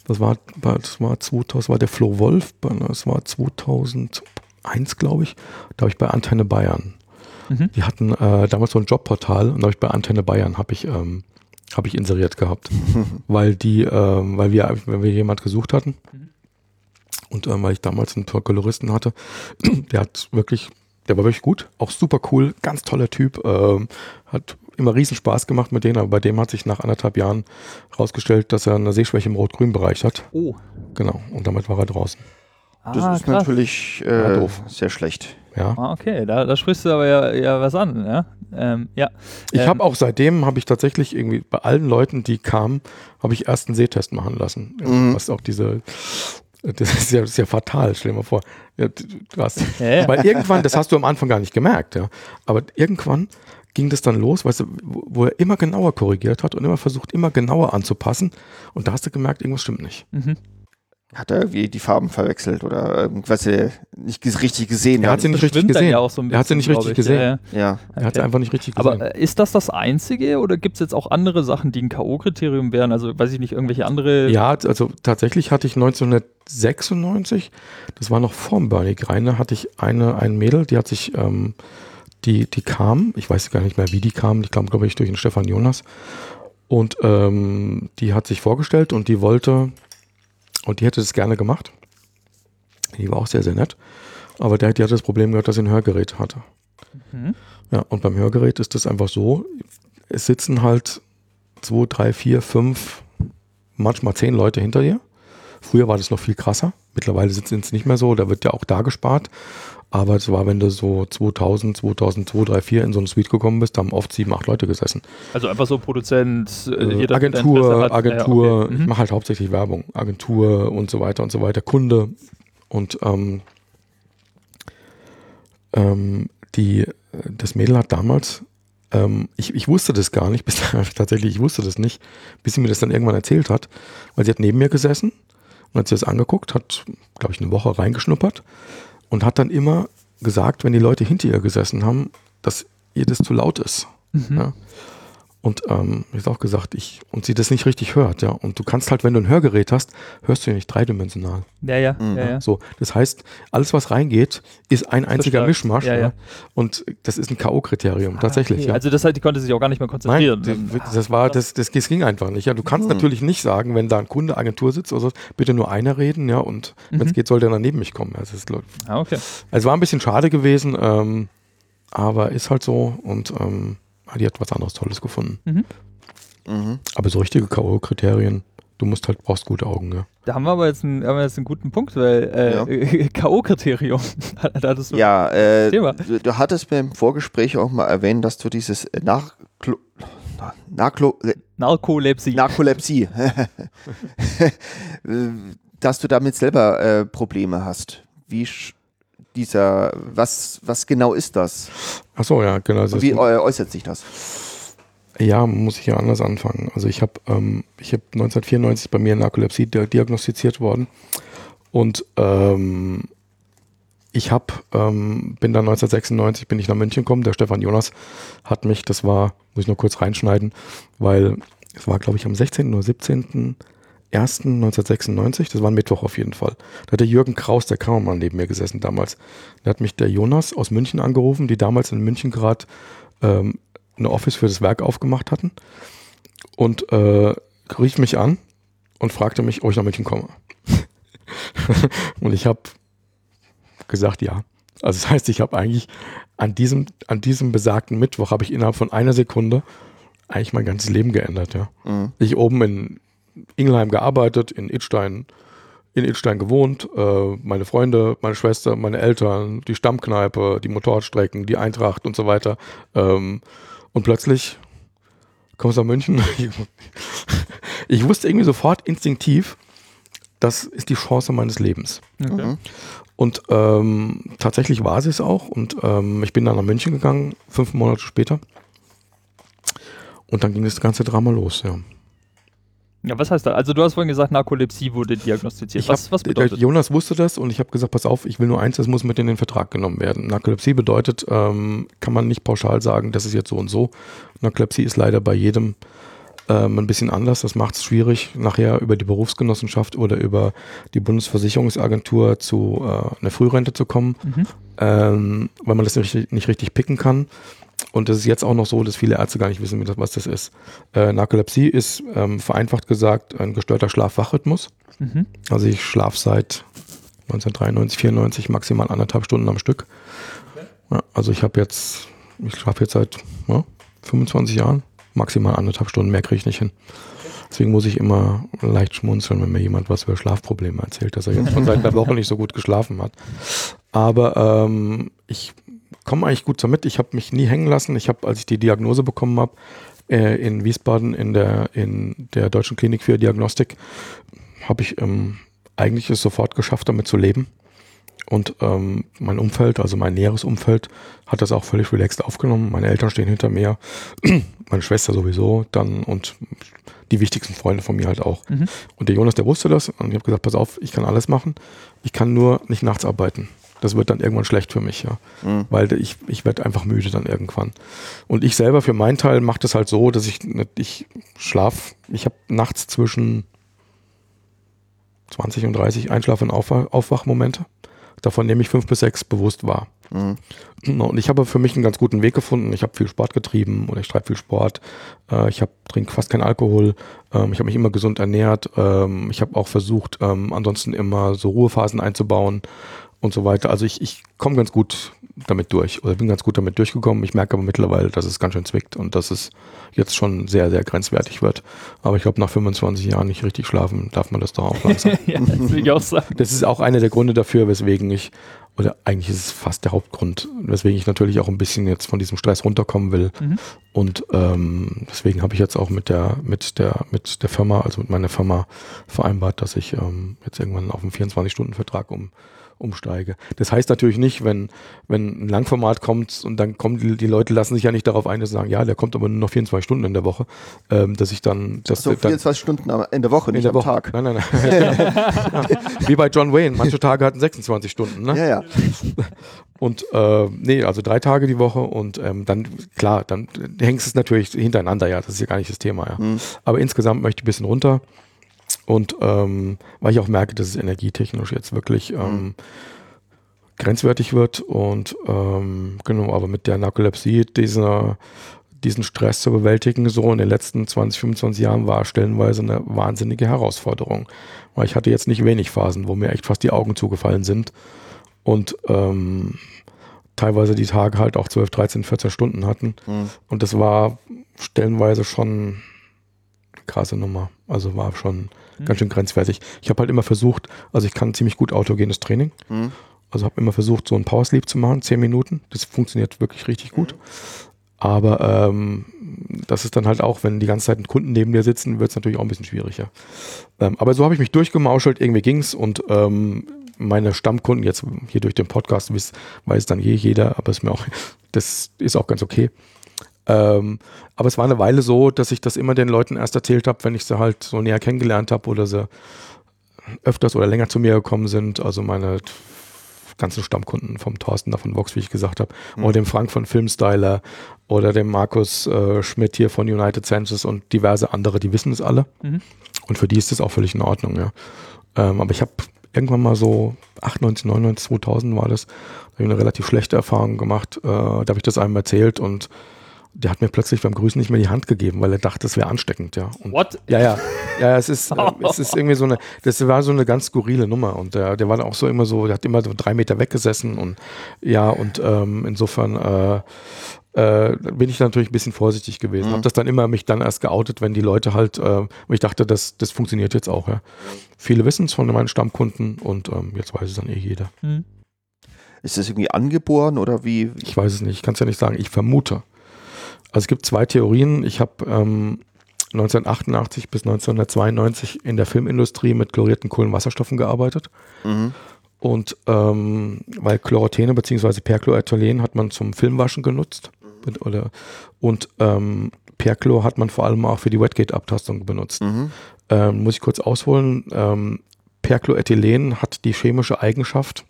das war, das war 2000, das war der Flo Wolf, das war 2001, glaube ich, da habe ich bei Antenne Bayern, Mhm. die hatten äh, damals so ein Jobportal und da habe ich bei Antenne Bayern, habe ich, ähm, habe ich inseriert gehabt, (laughs) weil die, ähm, weil wir, wenn wir jemand gesucht hatten Mhm. Und ähm, weil ich damals einen Koloristen hatte, (clears throat) der hat wirklich, der war wirklich gut, auch super cool, ganz toller Typ, ähm, hat immer riesen Spaß gemacht mit denen, aber bei dem hat sich nach anderthalb Jahren herausgestellt, dass er eine Sehschwäche im Rot-Grün-Bereich hat. Oh. Genau, und damit war er draußen. das ah, ist krass. natürlich äh, Ja, doof. sehr schlecht. Ja. Ah, okay, da, da sprichst du aber ja, ja was an, ja. Ähm, ja. Ich Ähm, habe auch seitdem, habe ich tatsächlich irgendwie bei allen Leuten, die kamen, habe ich erst einen Sehtest machen lassen. Mhm. Was auch diese, das ist ja, das ist ja fatal, stell dir mal vor. Ja, hast, Ja. Weil irgendwann, das hast du am Anfang gar nicht gemerkt, ja. Aber irgendwann ging das dann los, weißt du, wo, wo er immer genauer korrigiert hat und immer versucht, immer genauer anzupassen. Und da hast du gemerkt, irgendwas stimmt nicht. Mhm. Hat er irgendwie die Farben verwechselt oder irgendwas er nicht ges- richtig gesehen Er hat sie nicht richtig gesehen. Ja auch so ein Er hat sie nicht bisschen, richtig ich. gesehen. Ja, Ja, Er hat okay. einfach nicht richtig gesehen. Aber äh, ist das das Einzige oder gibt es jetzt auch andere Sachen, die ein K.O.-Kriterium wären? Also weiß ich nicht, irgendwelche andere. Ja, also tatsächlich hatte ich 1996, das war noch vorm Bernie Greine, hatte ich eine, ein Mädel, die hat sich, ähm, die, die kam, ich weiß gar nicht mehr, wie die kam, die kam, glaube ich, durch den Stefan Jonas. Und ähm, die hat sich vorgestellt und die wollte, und die hätte das gerne gemacht. Die war auch sehr, sehr nett. Aber der, die hatte das Problem gehabt, dass sie ein Hörgerät hatte. Mhm. Ja, und beim Hörgerät ist das einfach so, es sitzen halt zwei, drei, vier, fünf, manchmal zehn Leute hinter dir. Früher war das noch viel krasser. Mittlerweile sind es nicht mehr so. Da wird ja auch da gespart. Aber es war, wenn du so 2000, 2002, 2003, in so eine Suite gekommen bist, da haben oft sieben, acht Leute gesessen. Also einfach so Produzent, äh, jeder Agentur, Agentur, ja, okay. ich mhm. mache halt hauptsächlich Werbung, Agentur und so weiter und so weiter, Kunde und ähm, ähm, die, das Mädel hat damals, ähm, ich, ich wusste das gar nicht, (laughs) bis tatsächlich, ich wusste das nicht, bis sie mir das dann irgendwann erzählt hat, weil sie hat neben mir gesessen und hat sich das angeguckt, hat, glaube ich, eine Woche reingeschnuppert und hat dann immer gesagt, wenn die Leute hinter ihr gesessen haben, dass ihr das zu laut ist. Mhm. Ja? Und ähm, auch gesagt, ich, und sie das nicht richtig hört, ja. Und du kannst halt, wenn du ein Hörgerät hast, hörst du ja nicht dreidimensional. Ja, ja, mhm. ja, ja. So, das heißt, alles, was reingeht, ist ein einziger Mischmasch. Ja, ja. Und das ist ein K.O.-Kriterium, ah, tatsächlich. Okay. Ja. Also das heißt, die konnte sich auch gar nicht mehr konzentrieren. Nein, das, das war, das, das, das ging einfach nicht. Ja, du kannst mhm. natürlich nicht sagen, wenn da ein Kunde Agentur sitzt oder so, bitte nur einer reden, ja, und mhm. wenn es geht, soll der dann neben mich kommen. Also, ist, ah, okay. Also war ein bisschen schade gewesen, ähm, aber ist halt so und ähm, die hat was anderes Tolles gefunden. Mhm. Mhm. Aber so richtige K.O.-Kriterien, du musst halt, brauchst gute Augen, ja. Da haben wir aber jetzt einen, haben wir jetzt einen guten Punkt, weil äh, ja. (laughs) K.O.-Kriterium, da (laughs) hattest du ja, äh, Thema. Du, du, hattest beim Vorgespräch auch mal erwähnt, dass du dieses Nachklo Narklo Narkolepsie. Narkolepsie. (laughs) dass du damit selber äh, Probleme hast. Wie dieser, was, was genau ist das? Ach so, ja, genau. wie äußert sich das? Ja, muss ich ja anders anfangen. Also ich habe ähm, ich hab 1994 bei mir Narkolepsie diagnostiziert worden und ähm, ich habe ähm, bin dann 1996 bin ich nach München gekommen. Der Stefan Jonas hat mich, das war, muss ich nur kurz reinschneiden, weil es war glaube ich am 16. oder 17. 1996, das war ein Mittwoch auf jeden Fall. Da hat der Jürgen Kraus, der Kammermann, neben mir gesessen damals. Da hat mich der Jonas aus München angerufen, die damals in München gerade ähm, eine Office für das Werk aufgemacht hatten und äh, rief mich an und fragte mich, ob ich nach München komme. (laughs) und ich habe gesagt, ja. Also das heißt, ich habe eigentlich an diesem, an diesem besagten Mittwoch habe ich innerhalb von einer Sekunde eigentlich mein ganzes Leben geändert, ja. Mhm. Ich oben in Ingelheim gearbeitet, in Idstein, in Idstein gewohnt, äh, meine Freunde, meine Schwester, meine Eltern, die Stammkneipe, die Motorradstrecken, die Eintracht und so weiter. Ähm, und plötzlich kommst du nach München. (laughs) ich wusste irgendwie sofort instinktiv, das ist die Chance meines Lebens. Okay. Mhm. Und ähm, tatsächlich war sie es auch. Und ähm, ich bin dann nach München gegangen, fünf Monate später. Und dann ging das ganze Drama los, ja. Ja, was heißt das? Also du hast vorhin gesagt, Narkolepsie wurde diagnostiziert. was, hab, was bedeutet Jonas wusste das und ich habe gesagt, pass auf, ich will nur eins, das muss mit in den Vertrag genommen werden. Narkolepsie bedeutet, ähm, kann man nicht pauschal sagen, das ist jetzt so und so. Narkolepsie ist leider bei jedem ähm, ein bisschen anders. Das macht es schwierig, nachher über die Berufsgenossenschaft oder über die Bundesversicherungsagentur zu äh, einer Frührente zu kommen, mhm. ähm, weil man das nicht, nicht richtig picken kann. Und es ist jetzt auch noch so, dass viele Ärzte gar nicht wissen, was das ist. Äh, Narkolepsie ist ähm, vereinfacht gesagt ein gestörter Schlaf-Wach-Rhythmus. Mhm. Also ich schlafe seit 1993, 94 maximal anderthalb Stunden am Stück. Ja, also ich habe jetzt, ich schlafe jetzt seit ja, 25 Jahren, maximal anderthalb Stunden, mehr kriege ich nicht hin. Deswegen muss ich immer leicht schmunzeln, wenn mir jemand was über Schlafprobleme erzählt, dass er jetzt schon seit einer Woche nicht so gut geschlafen hat. Aber ähm, ich komme eigentlich gut damit. Ich habe mich nie hängen lassen. Ich habe, als ich die Diagnose bekommen habe, äh, in Wiesbaden in der, in der Deutschen Klinik für Diagnostik, habe ich ähm, eigentlich es sofort geschafft, damit zu leben. Und ähm, mein Umfeld, also mein näheres Umfeld, hat das auch völlig relaxed aufgenommen. Meine Eltern stehen hinter mir, (clears throat) meine Schwester sowieso, dann und die wichtigsten Freunde von mir halt auch. Mhm. Und der Jonas, der wusste das und ich habe gesagt, pass auf, ich kann alles machen. Ich kann nur nicht nachts arbeiten. Das wird dann irgendwann schlecht für mich, ja. Mhm. Weil ich, ich werde einfach müde dann irgendwann. Und ich selber für meinen Teil mache das halt so, dass ich, ich schlaf, ich habe nachts zwischen 20 und 30 Einschlaf- und Aufwach Aufwachmomente. Davon nehme ich fünf bis sechs bewusst wahr. Mhm. Und ich habe für mich einen ganz guten Weg gefunden. Ich habe viel Sport getrieben oder ich treibe viel Sport. Äh, ich trinke fast keinen Alkohol. Ähm, ich habe mich immer gesund ernährt. Ähm, ich habe auch versucht, ähm, ansonsten immer so Ruhephasen einzubauen. Und so weiter. Also ich, ich komme ganz gut damit durch oder bin ganz gut damit durchgekommen. Ich merke aber mittlerweile, dass es ganz schön zwickt und dass es jetzt schon sehr, sehr grenzwertig wird. Aber ich glaube, nach 25 Jahren nicht richtig schlafen, darf man das doch auch langsam. (laughs) ja, das will ich auch sagen. Das ist auch einer der Gründe dafür, weswegen ich, oder eigentlich ist es fast der Hauptgrund, weswegen ich natürlich auch ein bisschen jetzt von diesem Stress runterkommen will. Mhm. Und ähm, deswegen habe ich jetzt auch mit der, mit der, mit der Firma, also mit meiner Firma vereinbart, dass ich ähm, jetzt irgendwann auf einen 24-Stunden-Vertrag um umsteige. Das heißt natürlich nicht, wenn, wenn ein Langformat kommt und dann kommen die, die Leute lassen sich ja nicht darauf ein, dass sie sagen, ja, der kommt aber nur noch 24 Stunden in der Woche, ähm, dass ich dann... Dass so, 24 dann, Stunden in der Woche, nicht der am Woche. Tag. Nein, nein, nein. ja. (laughs) Wie bei John Wayne, manche Tage hatten 26 Stunden. Ne? Ja, ja. Und äh, nee, also drei Tage die Woche und ähm, dann, klar, dann hängst es natürlich hintereinander, ja, das ist ja gar nicht das Thema, ja. Mhm. Aber insgesamt möchte ich ein bisschen runter. Und ähm, weil ich auch merke, dass es energietechnisch jetzt wirklich ähm, mhm. grenzwertig wird und ähm, genau, aber mit der Narkolepsie dieser diesen Stress zu bewältigen, so in den letzten 20, 25 Jahren war stellenweise eine wahnsinnige Herausforderung. Weil ich hatte jetzt nicht wenig Phasen, wo mir echt fast die Augen zugefallen sind und ähm, teilweise die Tage halt auch 12, 13, 14 Stunden hatten. Mhm. Und das war stellenweise schon krasse Nummer. Also war schon mhm. ganz schön grenzwertig. Ich habe halt immer versucht, also ich kann ziemlich gut autogenes Training. Mhm. Also habe immer versucht, so ein Power Sleep zu machen, zehn Minuten. Das funktioniert wirklich richtig gut. Aber ähm, das ist dann halt auch, wenn die ganze Zeit Kunden neben dir sitzen, wird es natürlich auch ein bisschen schwieriger. Ähm, aber so habe ich mich durchgemauschelt, irgendwie ging es und ähm, meine Stammkunden, jetzt hier durch den Podcast, weiß, weiß dann je jeder, aber ist mir auch, (laughs) das ist auch ganz okay. Ähm, aber es war eine Weile so, dass ich das immer den Leuten erst erzählt habe, wenn ich sie halt so näher kennengelernt habe oder sie öfters oder länger zu mir gekommen sind. Also meine ganzen Stammkunden vom Thorsten da von Vox, wie ich gesagt habe, mhm. oder dem Frank von Filmstyler oder dem Markus äh, Schmidt hier von United Senses und diverse andere, die wissen es alle. Mhm. Und für die ist das auch völlig in Ordnung, ja. Ähm, aber ich habe irgendwann mal so 98, 99, 2000 war das, da habe ich eine relativ schlechte Erfahrung gemacht. Äh, da habe ich das einem erzählt und der hat mir plötzlich beim Grüßen nicht mehr die Hand gegeben, weil er dachte, das wäre ansteckend, ja. Und What? Ja, ja. Ja, es ist, (laughs) äh, es ist irgendwie so eine, das war so eine ganz skurrile Nummer und der, der war auch so immer so, der hat immer so drei Meter weggesessen und ja, und ähm, insofern äh, äh, bin ich natürlich ein bisschen vorsichtig gewesen. Mhm. Habe das dann immer mich dann erst geoutet, wenn die Leute halt, äh, ich dachte, das, das funktioniert jetzt auch, ja. Viele wissen es von meinen Stammkunden und ähm, jetzt weiß es dann eh jeder. Mhm. Ist das irgendwie angeboren oder wie? Ich weiß es nicht, ich kann es ja nicht sagen. Ich vermute. Also es gibt zwei Theorien. Ich habe ähm, 1988 bis 1992 in der Filmindustrie mit chlorierten Kohlenwasserstoffen gearbeitet. Mhm. Und ähm, weil Chlorothene bzw. Perchlorethylen hat man zum Filmwaschen genutzt. Mhm. Oder, und ähm, Perchlor hat man vor allem auch für die Wetgate-Abtastung benutzt. Mhm. Ähm, muss ich kurz ausholen. Ähm, Perchlorethylen hat die chemische Eigenschaft,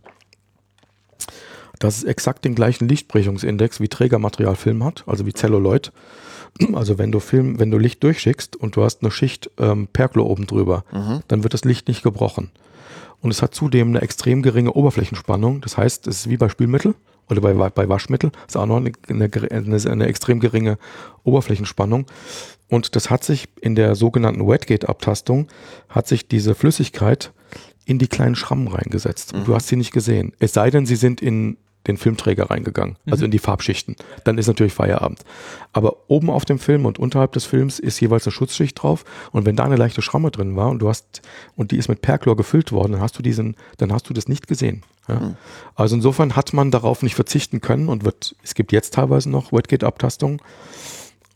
dass es exakt den gleichen Lichtbrechungsindex wie Trägermaterial Film hat, also wie Celluloid. (clears throat) Also wenn du Film, wenn du Licht durchschickst und du hast eine Schicht ähm, Perglo oben drüber, mhm. dann wird das Licht nicht gebrochen. Und es hat zudem eine extrem geringe Oberflächenspannung. Das heißt, es ist wie bei Spülmittel oder bei, bei Waschmittel. Es ist auch noch eine, eine, eine, eine extrem geringe Oberflächenspannung. Und das hat sich in der sogenannten Wetgate-Abtastung, hat sich diese Flüssigkeit in die kleinen Schrammen reingesetzt. Und du mhm. hast sie nicht gesehen. Es sei denn, sie sind in den Filmträger reingegangen, also mhm. in die Farbschichten. Dann ist natürlich Feierabend. Aber oben auf dem Film und unterhalb des Films ist jeweils eine Schutzschicht drauf. Und wenn da eine leichte Schramme drin war und du hast, und die ist mit Perchlor gefüllt worden, dann hast du diesen, dann hast du das nicht gesehen. Ja? Mhm. Also insofern hat man darauf nicht verzichten können und wird, es gibt jetzt teilweise noch Wetgate-Abtastungen.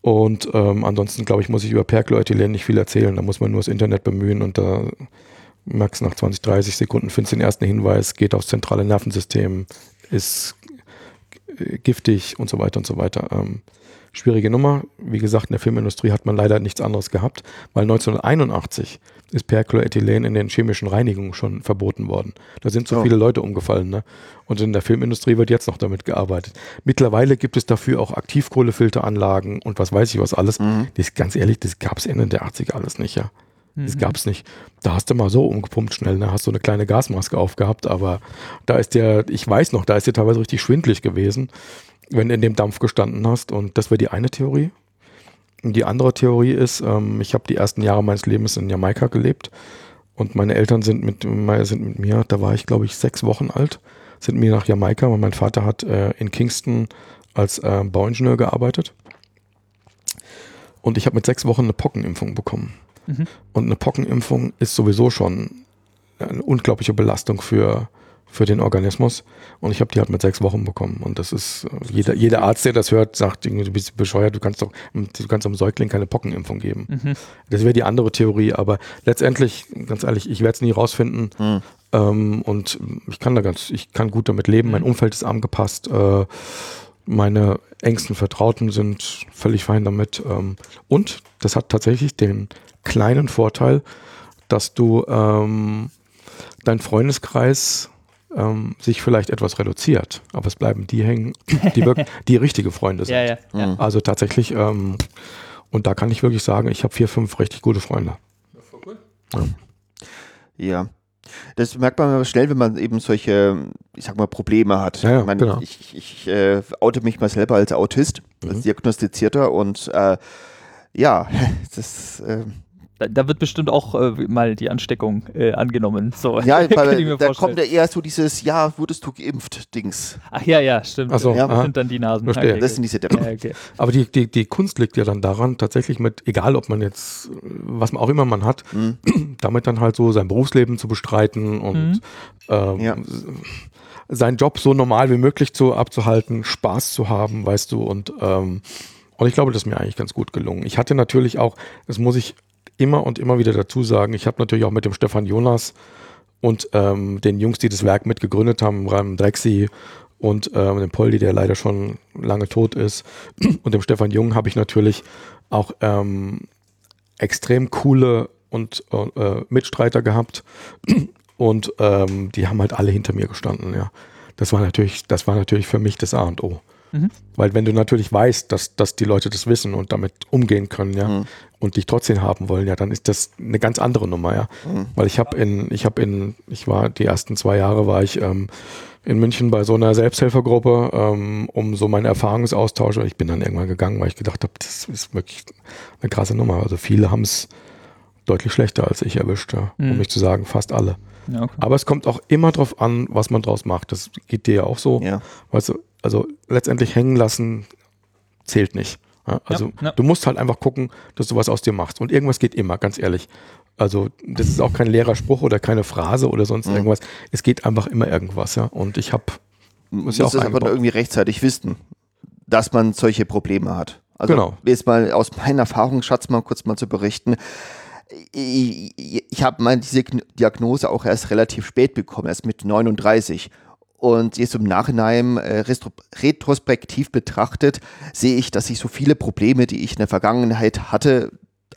Und ähm, ansonsten, glaube ich, muss ich über Perchlorethylen nicht viel erzählen. Da muss man nur das Internet bemühen und da merkst nach 20, 30 Sekunden findest du den ersten Hinweis, geht aufs zentrale Nervensystem, ist giftig und so weiter und so weiter. Ähm, schwierige Nummer. Wie gesagt, in der Filmindustrie hat man leider nichts anderes gehabt, weil 1981 ist Perchlorethylen in den chemischen Reinigungen schon verboten worden. Da sind so oh. viele Leute umgefallen. Ne? Und in der Filmindustrie wird jetzt noch damit gearbeitet. Mittlerweile gibt es dafür auch Aktivkohlefilteranlagen und was weiß ich was alles. Mhm. Das, ganz ehrlich, das gab es Ende der 80er alles nicht, ja. Das mhm. es nicht. Da hast du mal so umgepumpt schnell, da ne? hast du eine kleine Gasmaske aufgehabt, aber da ist der, ich weiß noch, da ist dir teilweise richtig schwindlig gewesen, wenn du in dem Dampf gestanden hast. Und das wäre die eine Theorie. Und die andere Theorie ist, ähm, ich habe die ersten Jahre meines Lebens in Jamaika gelebt Und meine Eltern sind mit, sind mit mir, da war ich glaube ich sechs Wochen alt, sind mir nach Jamaika, weil mein Vater hat äh, in Kingston als äh, Bauingenieur gearbeitet. Und ich habe mit sechs Wochen eine Pockenimpfung bekommen. Mhm. Und eine Pockenimpfung ist sowieso schon eine unglaubliche Belastung für, für den Organismus. Und ich habe die halt mit sechs Wochen bekommen. Und das ist, jeder, jeder Arzt, der das hört, sagt, du bist bescheuert, du kannst doch, du kannst einem Säugling keine Pockenimpfung geben. Mhm. Das wäre die andere Theorie, aber letztendlich, ganz ehrlich, ich werde es nie rausfinden. Mhm. Ähm, und ich kann da ganz, ich kann gut damit leben. Mein mhm. Umfeld ist angepasst. Äh, meine engsten Vertrauten sind völlig fein damit. Ähm, und das hat tatsächlich den kleinen Vorteil, dass du ähm, dein Freundeskreis ähm, sich vielleicht etwas reduziert, aber es bleiben die hängen, die wirklich (laughs) die richtige Freunde sind. Ja, ja, ja. Also tatsächlich, ähm, und da kann ich wirklich sagen, ich habe vier, fünf richtig gute Freunde. Ja. ja. Das merkt man schnell, wenn man eben solche, ich sag mal, Probleme hat. Ja, ich, mein, genau. ich, ich, ich äh, oute mich mal selber als Autist, mhm. als Diagnostizierter und äh, ja, (laughs) das äh, da, da, wird bestimmt auch äh, mal die Ansteckung äh, angenommen. So, ja, (laughs) weil, da kommt ja eher so dieses, ja, wurdest du geimpft, Dings. Ach ja, ja, stimmt. Also, ja, das sind dann die Nasen. Verstehe. Das sind diese Deppen. Ja, okay. (laughs) Aber die, die, die Kunst liegt ja dann daran, tatsächlich mit, egal ob man jetzt, was man auch immer man hat, mhm. (clears throat) damit dann halt so sein Berufsleben zu bestreiten und mhm. ähm, ja. seinen Job so normal wie möglich zu abzuhalten, Spaß zu haben, weißt du, und ähm, und ich glaube, das ist mir eigentlich ganz gut gelungen. Ich hatte natürlich auch, das muss ich immer und immer wieder dazu sagen, ich habe natürlich auch mit dem Stefan Jonas und ähm, den Jungs, die das Werk mitgegründet haben, Ram Drexi und ähm, dem Poldi, der leider schon lange tot ist, (clears throat) und dem Stefan Jung habe ich natürlich auch ähm, extrem coole und äh, Mitstreiter gehabt (clears throat) und ähm, die haben halt alle hinter mir gestanden, ja. Das war natürlich, das war natürlich für mich das A und O. Mhm. Weil wenn du natürlich weißt, dass, dass die Leute das wissen und damit umgehen können, ja, mhm. Und dich trotzdem haben wollen, ja, dann ist das eine ganz andere Nummer, ja. Mhm. Weil ich habe in, ich habe in, ich war die ersten zwei Jahre war ich ähm, in München bei so einer Selbsthilfergruppe, ähm, um so meinen Erfahrungsaustausch. Ich bin dann irgendwann gegangen, weil ich gedacht habe, das ist wirklich eine krasse Nummer. Also viele haben es deutlich schlechter als ich erwischt, ja, um mhm. nicht zu sagen, fast alle. Ja, okay. Aber es kommt auch immer drauf an, was man draus macht. Das geht dir ja auch so. Ja. Weißt du, also letztendlich hängen lassen zählt nicht. Ja, also ja, ja. du musst halt einfach gucken, dass du was aus dir machst. Und irgendwas geht immer, ganz ehrlich. Also das ist auch kein leerer Spruch oder keine Phrase oder sonst mhm. irgendwas. Es geht einfach immer irgendwas, ja. Und ich habe muss ja auch das aber irgendwie rechtzeitig wissen, dass man solche Probleme hat. Also genau. jetzt mal aus meinem Erfahrungsschatz mal kurz mal zu berichten. Ich, ich, ich habe meine diese Diagnose auch erst relativ spät bekommen, erst mit 39. Und jetzt im Nachhinein äh, retrospektiv betrachtet, sehe ich, dass ich so viele Probleme, die ich in der Vergangenheit hatte,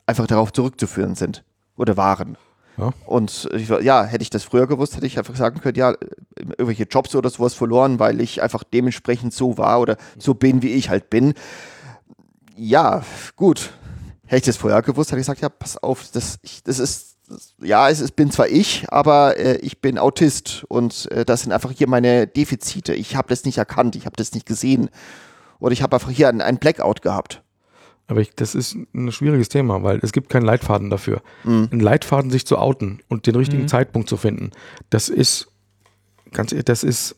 einfach darauf zurückzuführen sind oder waren. Ja. Und ich, ja, hätte ich das früher gewusst, hätte ich einfach sagen können, ja, irgendwelche Jobs oder sowas verloren, weil ich einfach dementsprechend so war oder so bin, wie ich halt bin. Ja, gut. Hätte ich das vorher gewusst, hätte ich gesagt, ja, pass auf, das, ich, das ist ja, es ist, bin zwar ich, aber äh, ich bin Autist und äh, das sind einfach hier meine Defizite. Ich habe das nicht erkannt, ich habe das nicht gesehen. Oder ich habe einfach hier einen, einen Blackout gehabt. Aber ich, das ist ein schwieriges Thema, weil es gibt keinen Leitfaden dafür. Mhm. Ein Leitfaden, sich zu outen und den richtigen mhm. Zeitpunkt zu finden, das ist ganz, das ist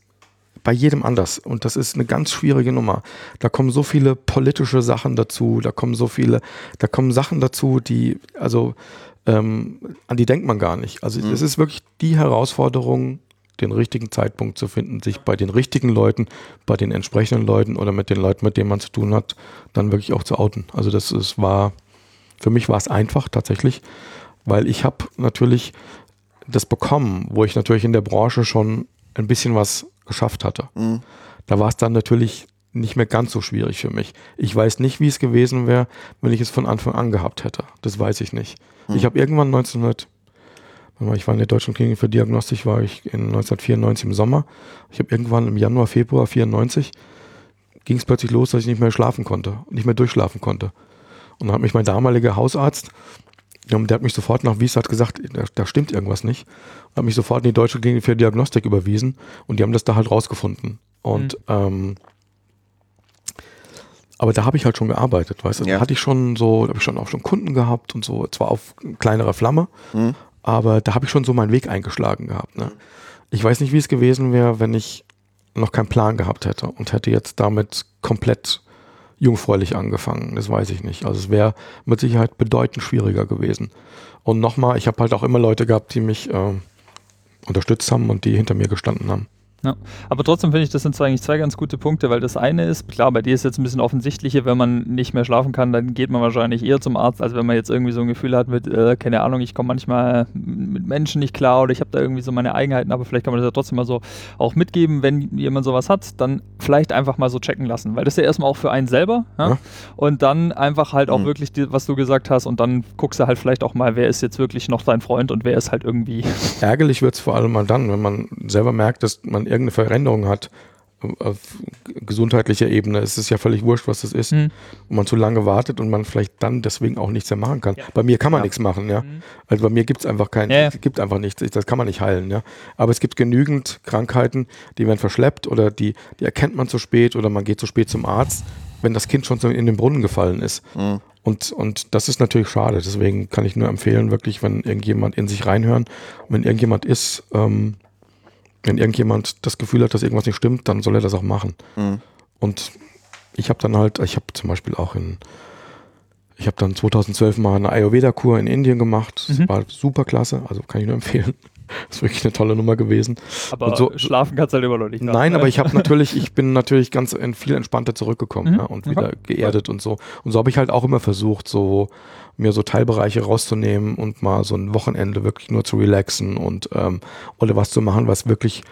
bei jedem anders. Und das ist eine ganz schwierige Nummer. Da kommen so viele politische Sachen dazu, da kommen so viele, da kommen Sachen dazu, die, also ähm, an die denkt man gar nicht. Also mhm. es ist wirklich die Herausforderung, den richtigen Zeitpunkt zu finden, sich bei den richtigen Leuten, bei den entsprechenden Leuten oder mit den Leuten, mit denen man zu tun hat, dann wirklich auch zu outen. Also das ist, war, für mich war es einfach tatsächlich, weil ich habe natürlich das bekommen, wo ich natürlich in der Branche schon ein bisschen was geschafft hatte. Mhm. Da war es dann natürlich nicht mehr ganz so schwierig für mich. Ich weiß nicht, wie es gewesen wäre, wenn ich es von Anfang an gehabt hätte. Das weiß ich nicht. Mhm. Ich habe irgendwann 1900, ich war in der Deutschen Klinik für Diagnostik, war ich in 1994 im Sommer. Ich habe irgendwann im Januar, Februar 94 ging es plötzlich los, dass ich nicht mehr schlafen konnte, nicht mehr durchschlafen konnte. Und dann hat mich mein damaliger Hausarzt, der hat mich sofort nach Wies hat gesagt, da, da, stimmt irgendwas nicht, hat mich sofort in die Deutsche Klinik für Diagnostik überwiesen und die haben das da halt rausgefunden. Und mhm. ähm, aber da habe ich halt schon gearbeitet, weißt du. Ja. Da hatte ich schon so, da habe ich schon auch schon Kunden gehabt und so, zwar auf kleinerer Flamme, mhm. Aber da habe ich schon so meinen Weg eingeschlagen gehabt. Ne? Ich weiß nicht, wie es gewesen wäre, wenn ich noch keinen Plan gehabt hätte und hätte jetzt damit komplett jungfräulich angefangen. Das weiß ich nicht. Also es wäre mit Sicherheit bedeutend schwieriger gewesen. Und nochmal, ich habe halt auch immer Leute gehabt, die mich äh, unterstützt haben und die hinter mir gestanden haben. Ja. Aber trotzdem finde ich, das sind eigentlich zwei ganz gute Punkte, weil das eine ist, klar, bei dir ist jetzt ein bisschen offensichtlicher, wenn man nicht mehr schlafen kann, dann geht man wahrscheinlich eher zum Arzt, als wenn man jetzt irgendwie so ein Gefühl hat mit, äh, keine Ahnung, ich komme manchmal mit Menschen nicht klar oder ich habe da irgendwie so meine Eigenheiten, aber vielleicht kann man das ja trotzdem mal so auch mitgeben, wenn jemand sowas hat, dann vielleicht einfach mal so checken lassen, weil das ist ja erstmal auch für einen selber ja? Ja. und dann einfach halt auch mhm. wirklich, die, was du gesagt hast und dann guckst du halt vielleicht auch mal, wer ist jetzt wirklich noch dein Freund und wer ist halt irgendwie. Ärgerlich wird es vor allem mal dann, wenn man selber merkt, dass man irgendeine Veränderung hat auf gesundheitlicher Ebene, ist es ja völlig wurscht, was das ist. Mhm. Und man zu lange wartet und man vielleicht dann deswegen auch nichts mehr machen kann. Ja. Bei mir kann man ja. nichts machen, ja. Mhm. Also bei mir gibt es einfach kein, ja. gibt einfach nichts, das kann man nicht heilen, ja. Aber es gibt genügend Krankheiten, die werden verschleppt oder die, die erkennt man zu spät oder man geht zu spät zum Arzt, wenn das Kind schon in den Brunnen gefallen ist. Mhm. Und, und das ist natürlich schade. Deswegen kann ich nur empfehlen, wirklich, wenn irgendjemand in sich reinhören, wenn irgendjemand ist, ähm, wenn irgendjemand das Gefühl hat, dass irgendwas nicht stimmt, dann soll er das auch machen. Mhm. Und ich habe dann halt, ich habe zum Beispiel auch in, ich habe dann 2012 mal eine Ayurveda-Kur in Indien gemacht. Das mhm. war super klasse, also kann ich nur empfehlen. Das (laughs) ist wirklich eine tolle Nummer gewesen. Aber so, schlafen kannst du halt immer noch nicht. Nach, nein, ne? aber ich habe natürlich, ich bin natürlich ganz viel entspannter zurückgekommen mhm. ja, und wieder okay. geerdet und so. Und so habe ich halt auch immer versucht, so mir so Teilbereiche rauszunehmen und mal so ein Wochenende wirklich nur zu relaxen und ähm, oder was zu machen, was wirklich,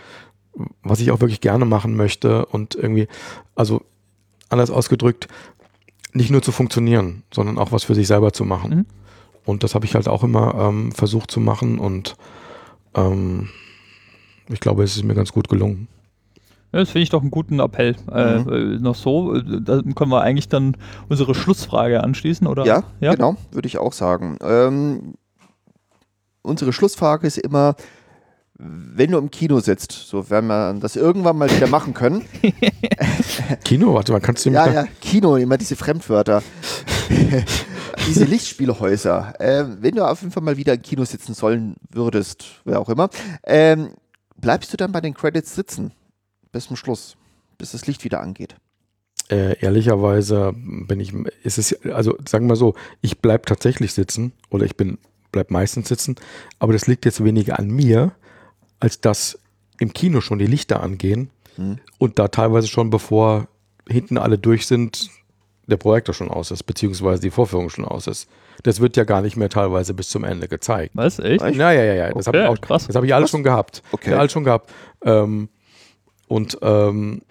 was ich auch wirklich gerne machen möchte und irgendwie, also anders ausgedrückt, nicht nur zu funktionieren, sondern auch was für sich selber zu machen. Mhm. Und das habe ich halt auch immer ähm, versucht zu machen und ähm, ich glaube, es ist mir ganz gut gelungen. Das finde ich doch einen guten Appell. Äh, mhm. Äh, noch so, äh, da können wir eigentlich dann unsere Schlussfrage anschließen, oder? Ja, ja? genau, würde ich auch sagen. Ähm, unsere Schlussfrage ist immer, wenn du im Kino sitzt, so werden wir das irgendwann mal wieder machen können. (laughs) Kino, warte mal, kannst du Ja, ja, Kino, immer diese Fremdwörter. (laughs) diese Lichtspielhäuser. Ähm, wenn du auf jeden Fall mal wieder im Kino sitzen sollen würdest, wer auch immer, ähm, bleibst du dann bei den Credits sitzen? Bis zum Schluss, bis das Licht wieder angeht. Äh, ehrlicherweise bin ich, ist es, also sagen wir so, ich bleibe tatsächlich sitzen oder ich bin, bleib meistens sitzen, aber das liegt jetzt weniger an mir, als dass im Kino schon die Lichter angehen hm. und da teilweise schon bevor hinten alle durch sind, der Projektor schon aus ist, beziehungsweise die Vorführung schon aus ist. Das wird ja gar nicht mehr teilweise bis zum Ende gezeigt. Was? Echt? Ja, ja, ja, ja. Das okay, habe ich, auch, das ich alles schon gehabt. Okay. Ja, alles schon gehabt. Ähm, und ähm,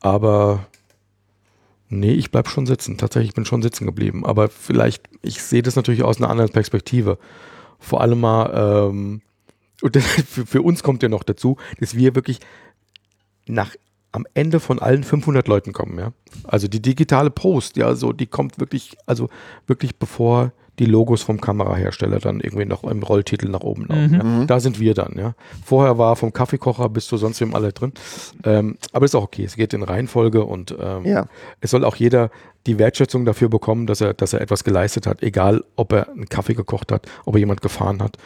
aber nee, ich bleib schon sitzen. Tatsächlich bin schon sitzen geblieben. Aber vielleicht, ich sehe das natürlich aus einer anderen Perspektive. Vor allem mal, ähm, und (laughs) für, für uns kommt ja noch dazu, dass wir wirklich nach am Ende von allen 500 Leuten kommen, ja. Also die digitale Post, ja, so die kommt wirklich, also wirklich bevor die Logos vom Kamerahersteller dann irgendwie noch im Rolltitel nach oben laufen. Mhm. Ja. Mhm. Da sind wir dann, ja. Vorher war vom Kaffeekocher bis zu sonst wem alle drin. Ähm, aber ist auch okay, es geht in Reihenfolge und ähm, ja. es soll auch jeder die Wertschätzung dafür bekommen, dass er, dass er etwas geleistet hat, egal ob er einen Kaffee gekocht hat, ob er jemand gefahren hat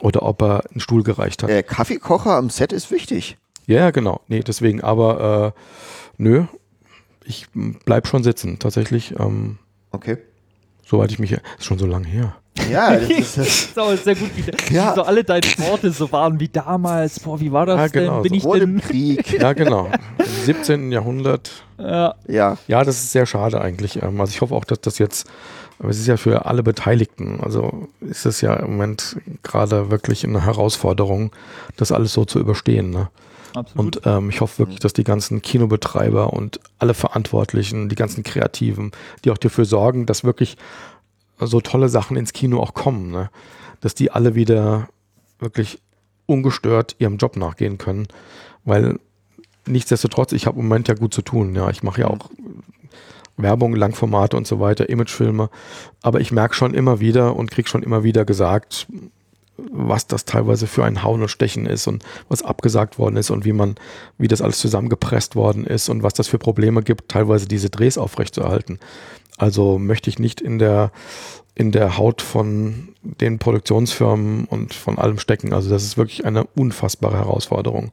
oder ob er einen Stuhl gereicht hat. Der Kaffeekocher am Set ist wichtig. Ja, genau. Nee, deswegen, aber äh, nö, ich bleib schon sitzen, tatsächlich. Ähm, okay. Soweit ich mich, ist schon so lange her. Ja, (laughs) das ist, das ist auch sehr gut, wie, ja. so alle deine Worte so waren wie damals. Boah, wie war das ja, genau, denn? Bin so ich denn? Krieg. (laughs) Ja, genau. Im 17. Jahrhundert. Ja. ja. Ja, das ist sehr schade eigentlich. Ähm, also ich hoffe auch, dass das jetzt, aber es ist ja für alle Beteiligten, also ist es ja im Moment gerade wirklich eine Herausforderung, das alles so zu überstehen. Ne? Absolut. Und ähm, ich hoffe wirklich, dass die ganzen Kinobetreiber und alle Verantwortlichen, die ganzen Kreativen, die auch dafür sorgen, dass wirklich so tolle Sachen ins Kino auch kommen, ne? dass die alle wieder wirklich ungestört ihrem Job nachgehen können, weil nichtsdestotrotz, ich habe im Moment ja gut zu tun. Ja, ich mache ja auch Werbung, Langformate und so weiter, Imagefilme, aber ich merke schon immer wieder und kriege schon immer wieder gesagt, was das teilweise für ein Hauen und Stechen ist und was abgesagt worden ist und wie man, wie das alles zusammengepresst worden ist und was das für Probleme gibt, teilweise diese Drehs aufrechtzuerhalten. Also möchte ich nicht in der, in der Haut von den Produktionsfirmen und von allem stecken. Also das ist wirklich eine unfassbare Herausforderung.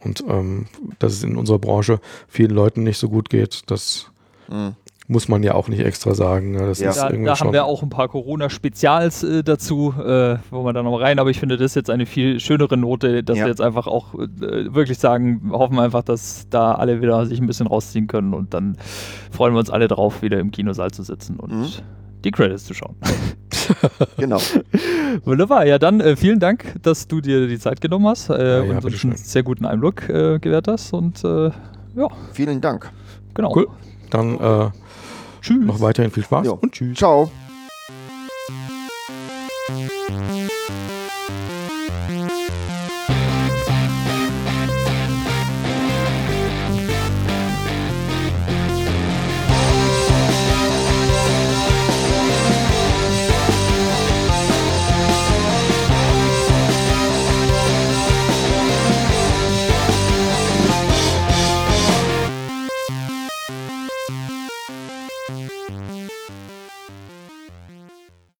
Und ähm, dass es in unserer Branche vielen Leuten nicht so gut geht, das mhm muss man ja auch nicht extra sagen. Ne? Das ja. da, da haben wir auch ein paar Corona-Spezials äh, dazu, äh, wo man dann noch rein, aber ich finde das ist jetzt eine viel schönere Note, dass ja. wir jetzt einfach auch äh, wirklich sagen, hoffen einfach, dass da alle wieder sich ein bisschen rausziehen können und dann freuen wir uns alle drauf, wieder im Kinosaal zu sitzen und mhm. die Credits zu schauen. (laughs) genau. (laughs) Wunderbar. Ja, dann äh, vielen Dank, dass du dir die Zeit genommen hast äh, ja, und uns einen sehr guten Einblick äh, gewährt hast und äh, ja. Vielen Dank. Genau. Cool. Dann Tschüss. Noch weiterhin viel Spaß jo. und tschüss. Ciao.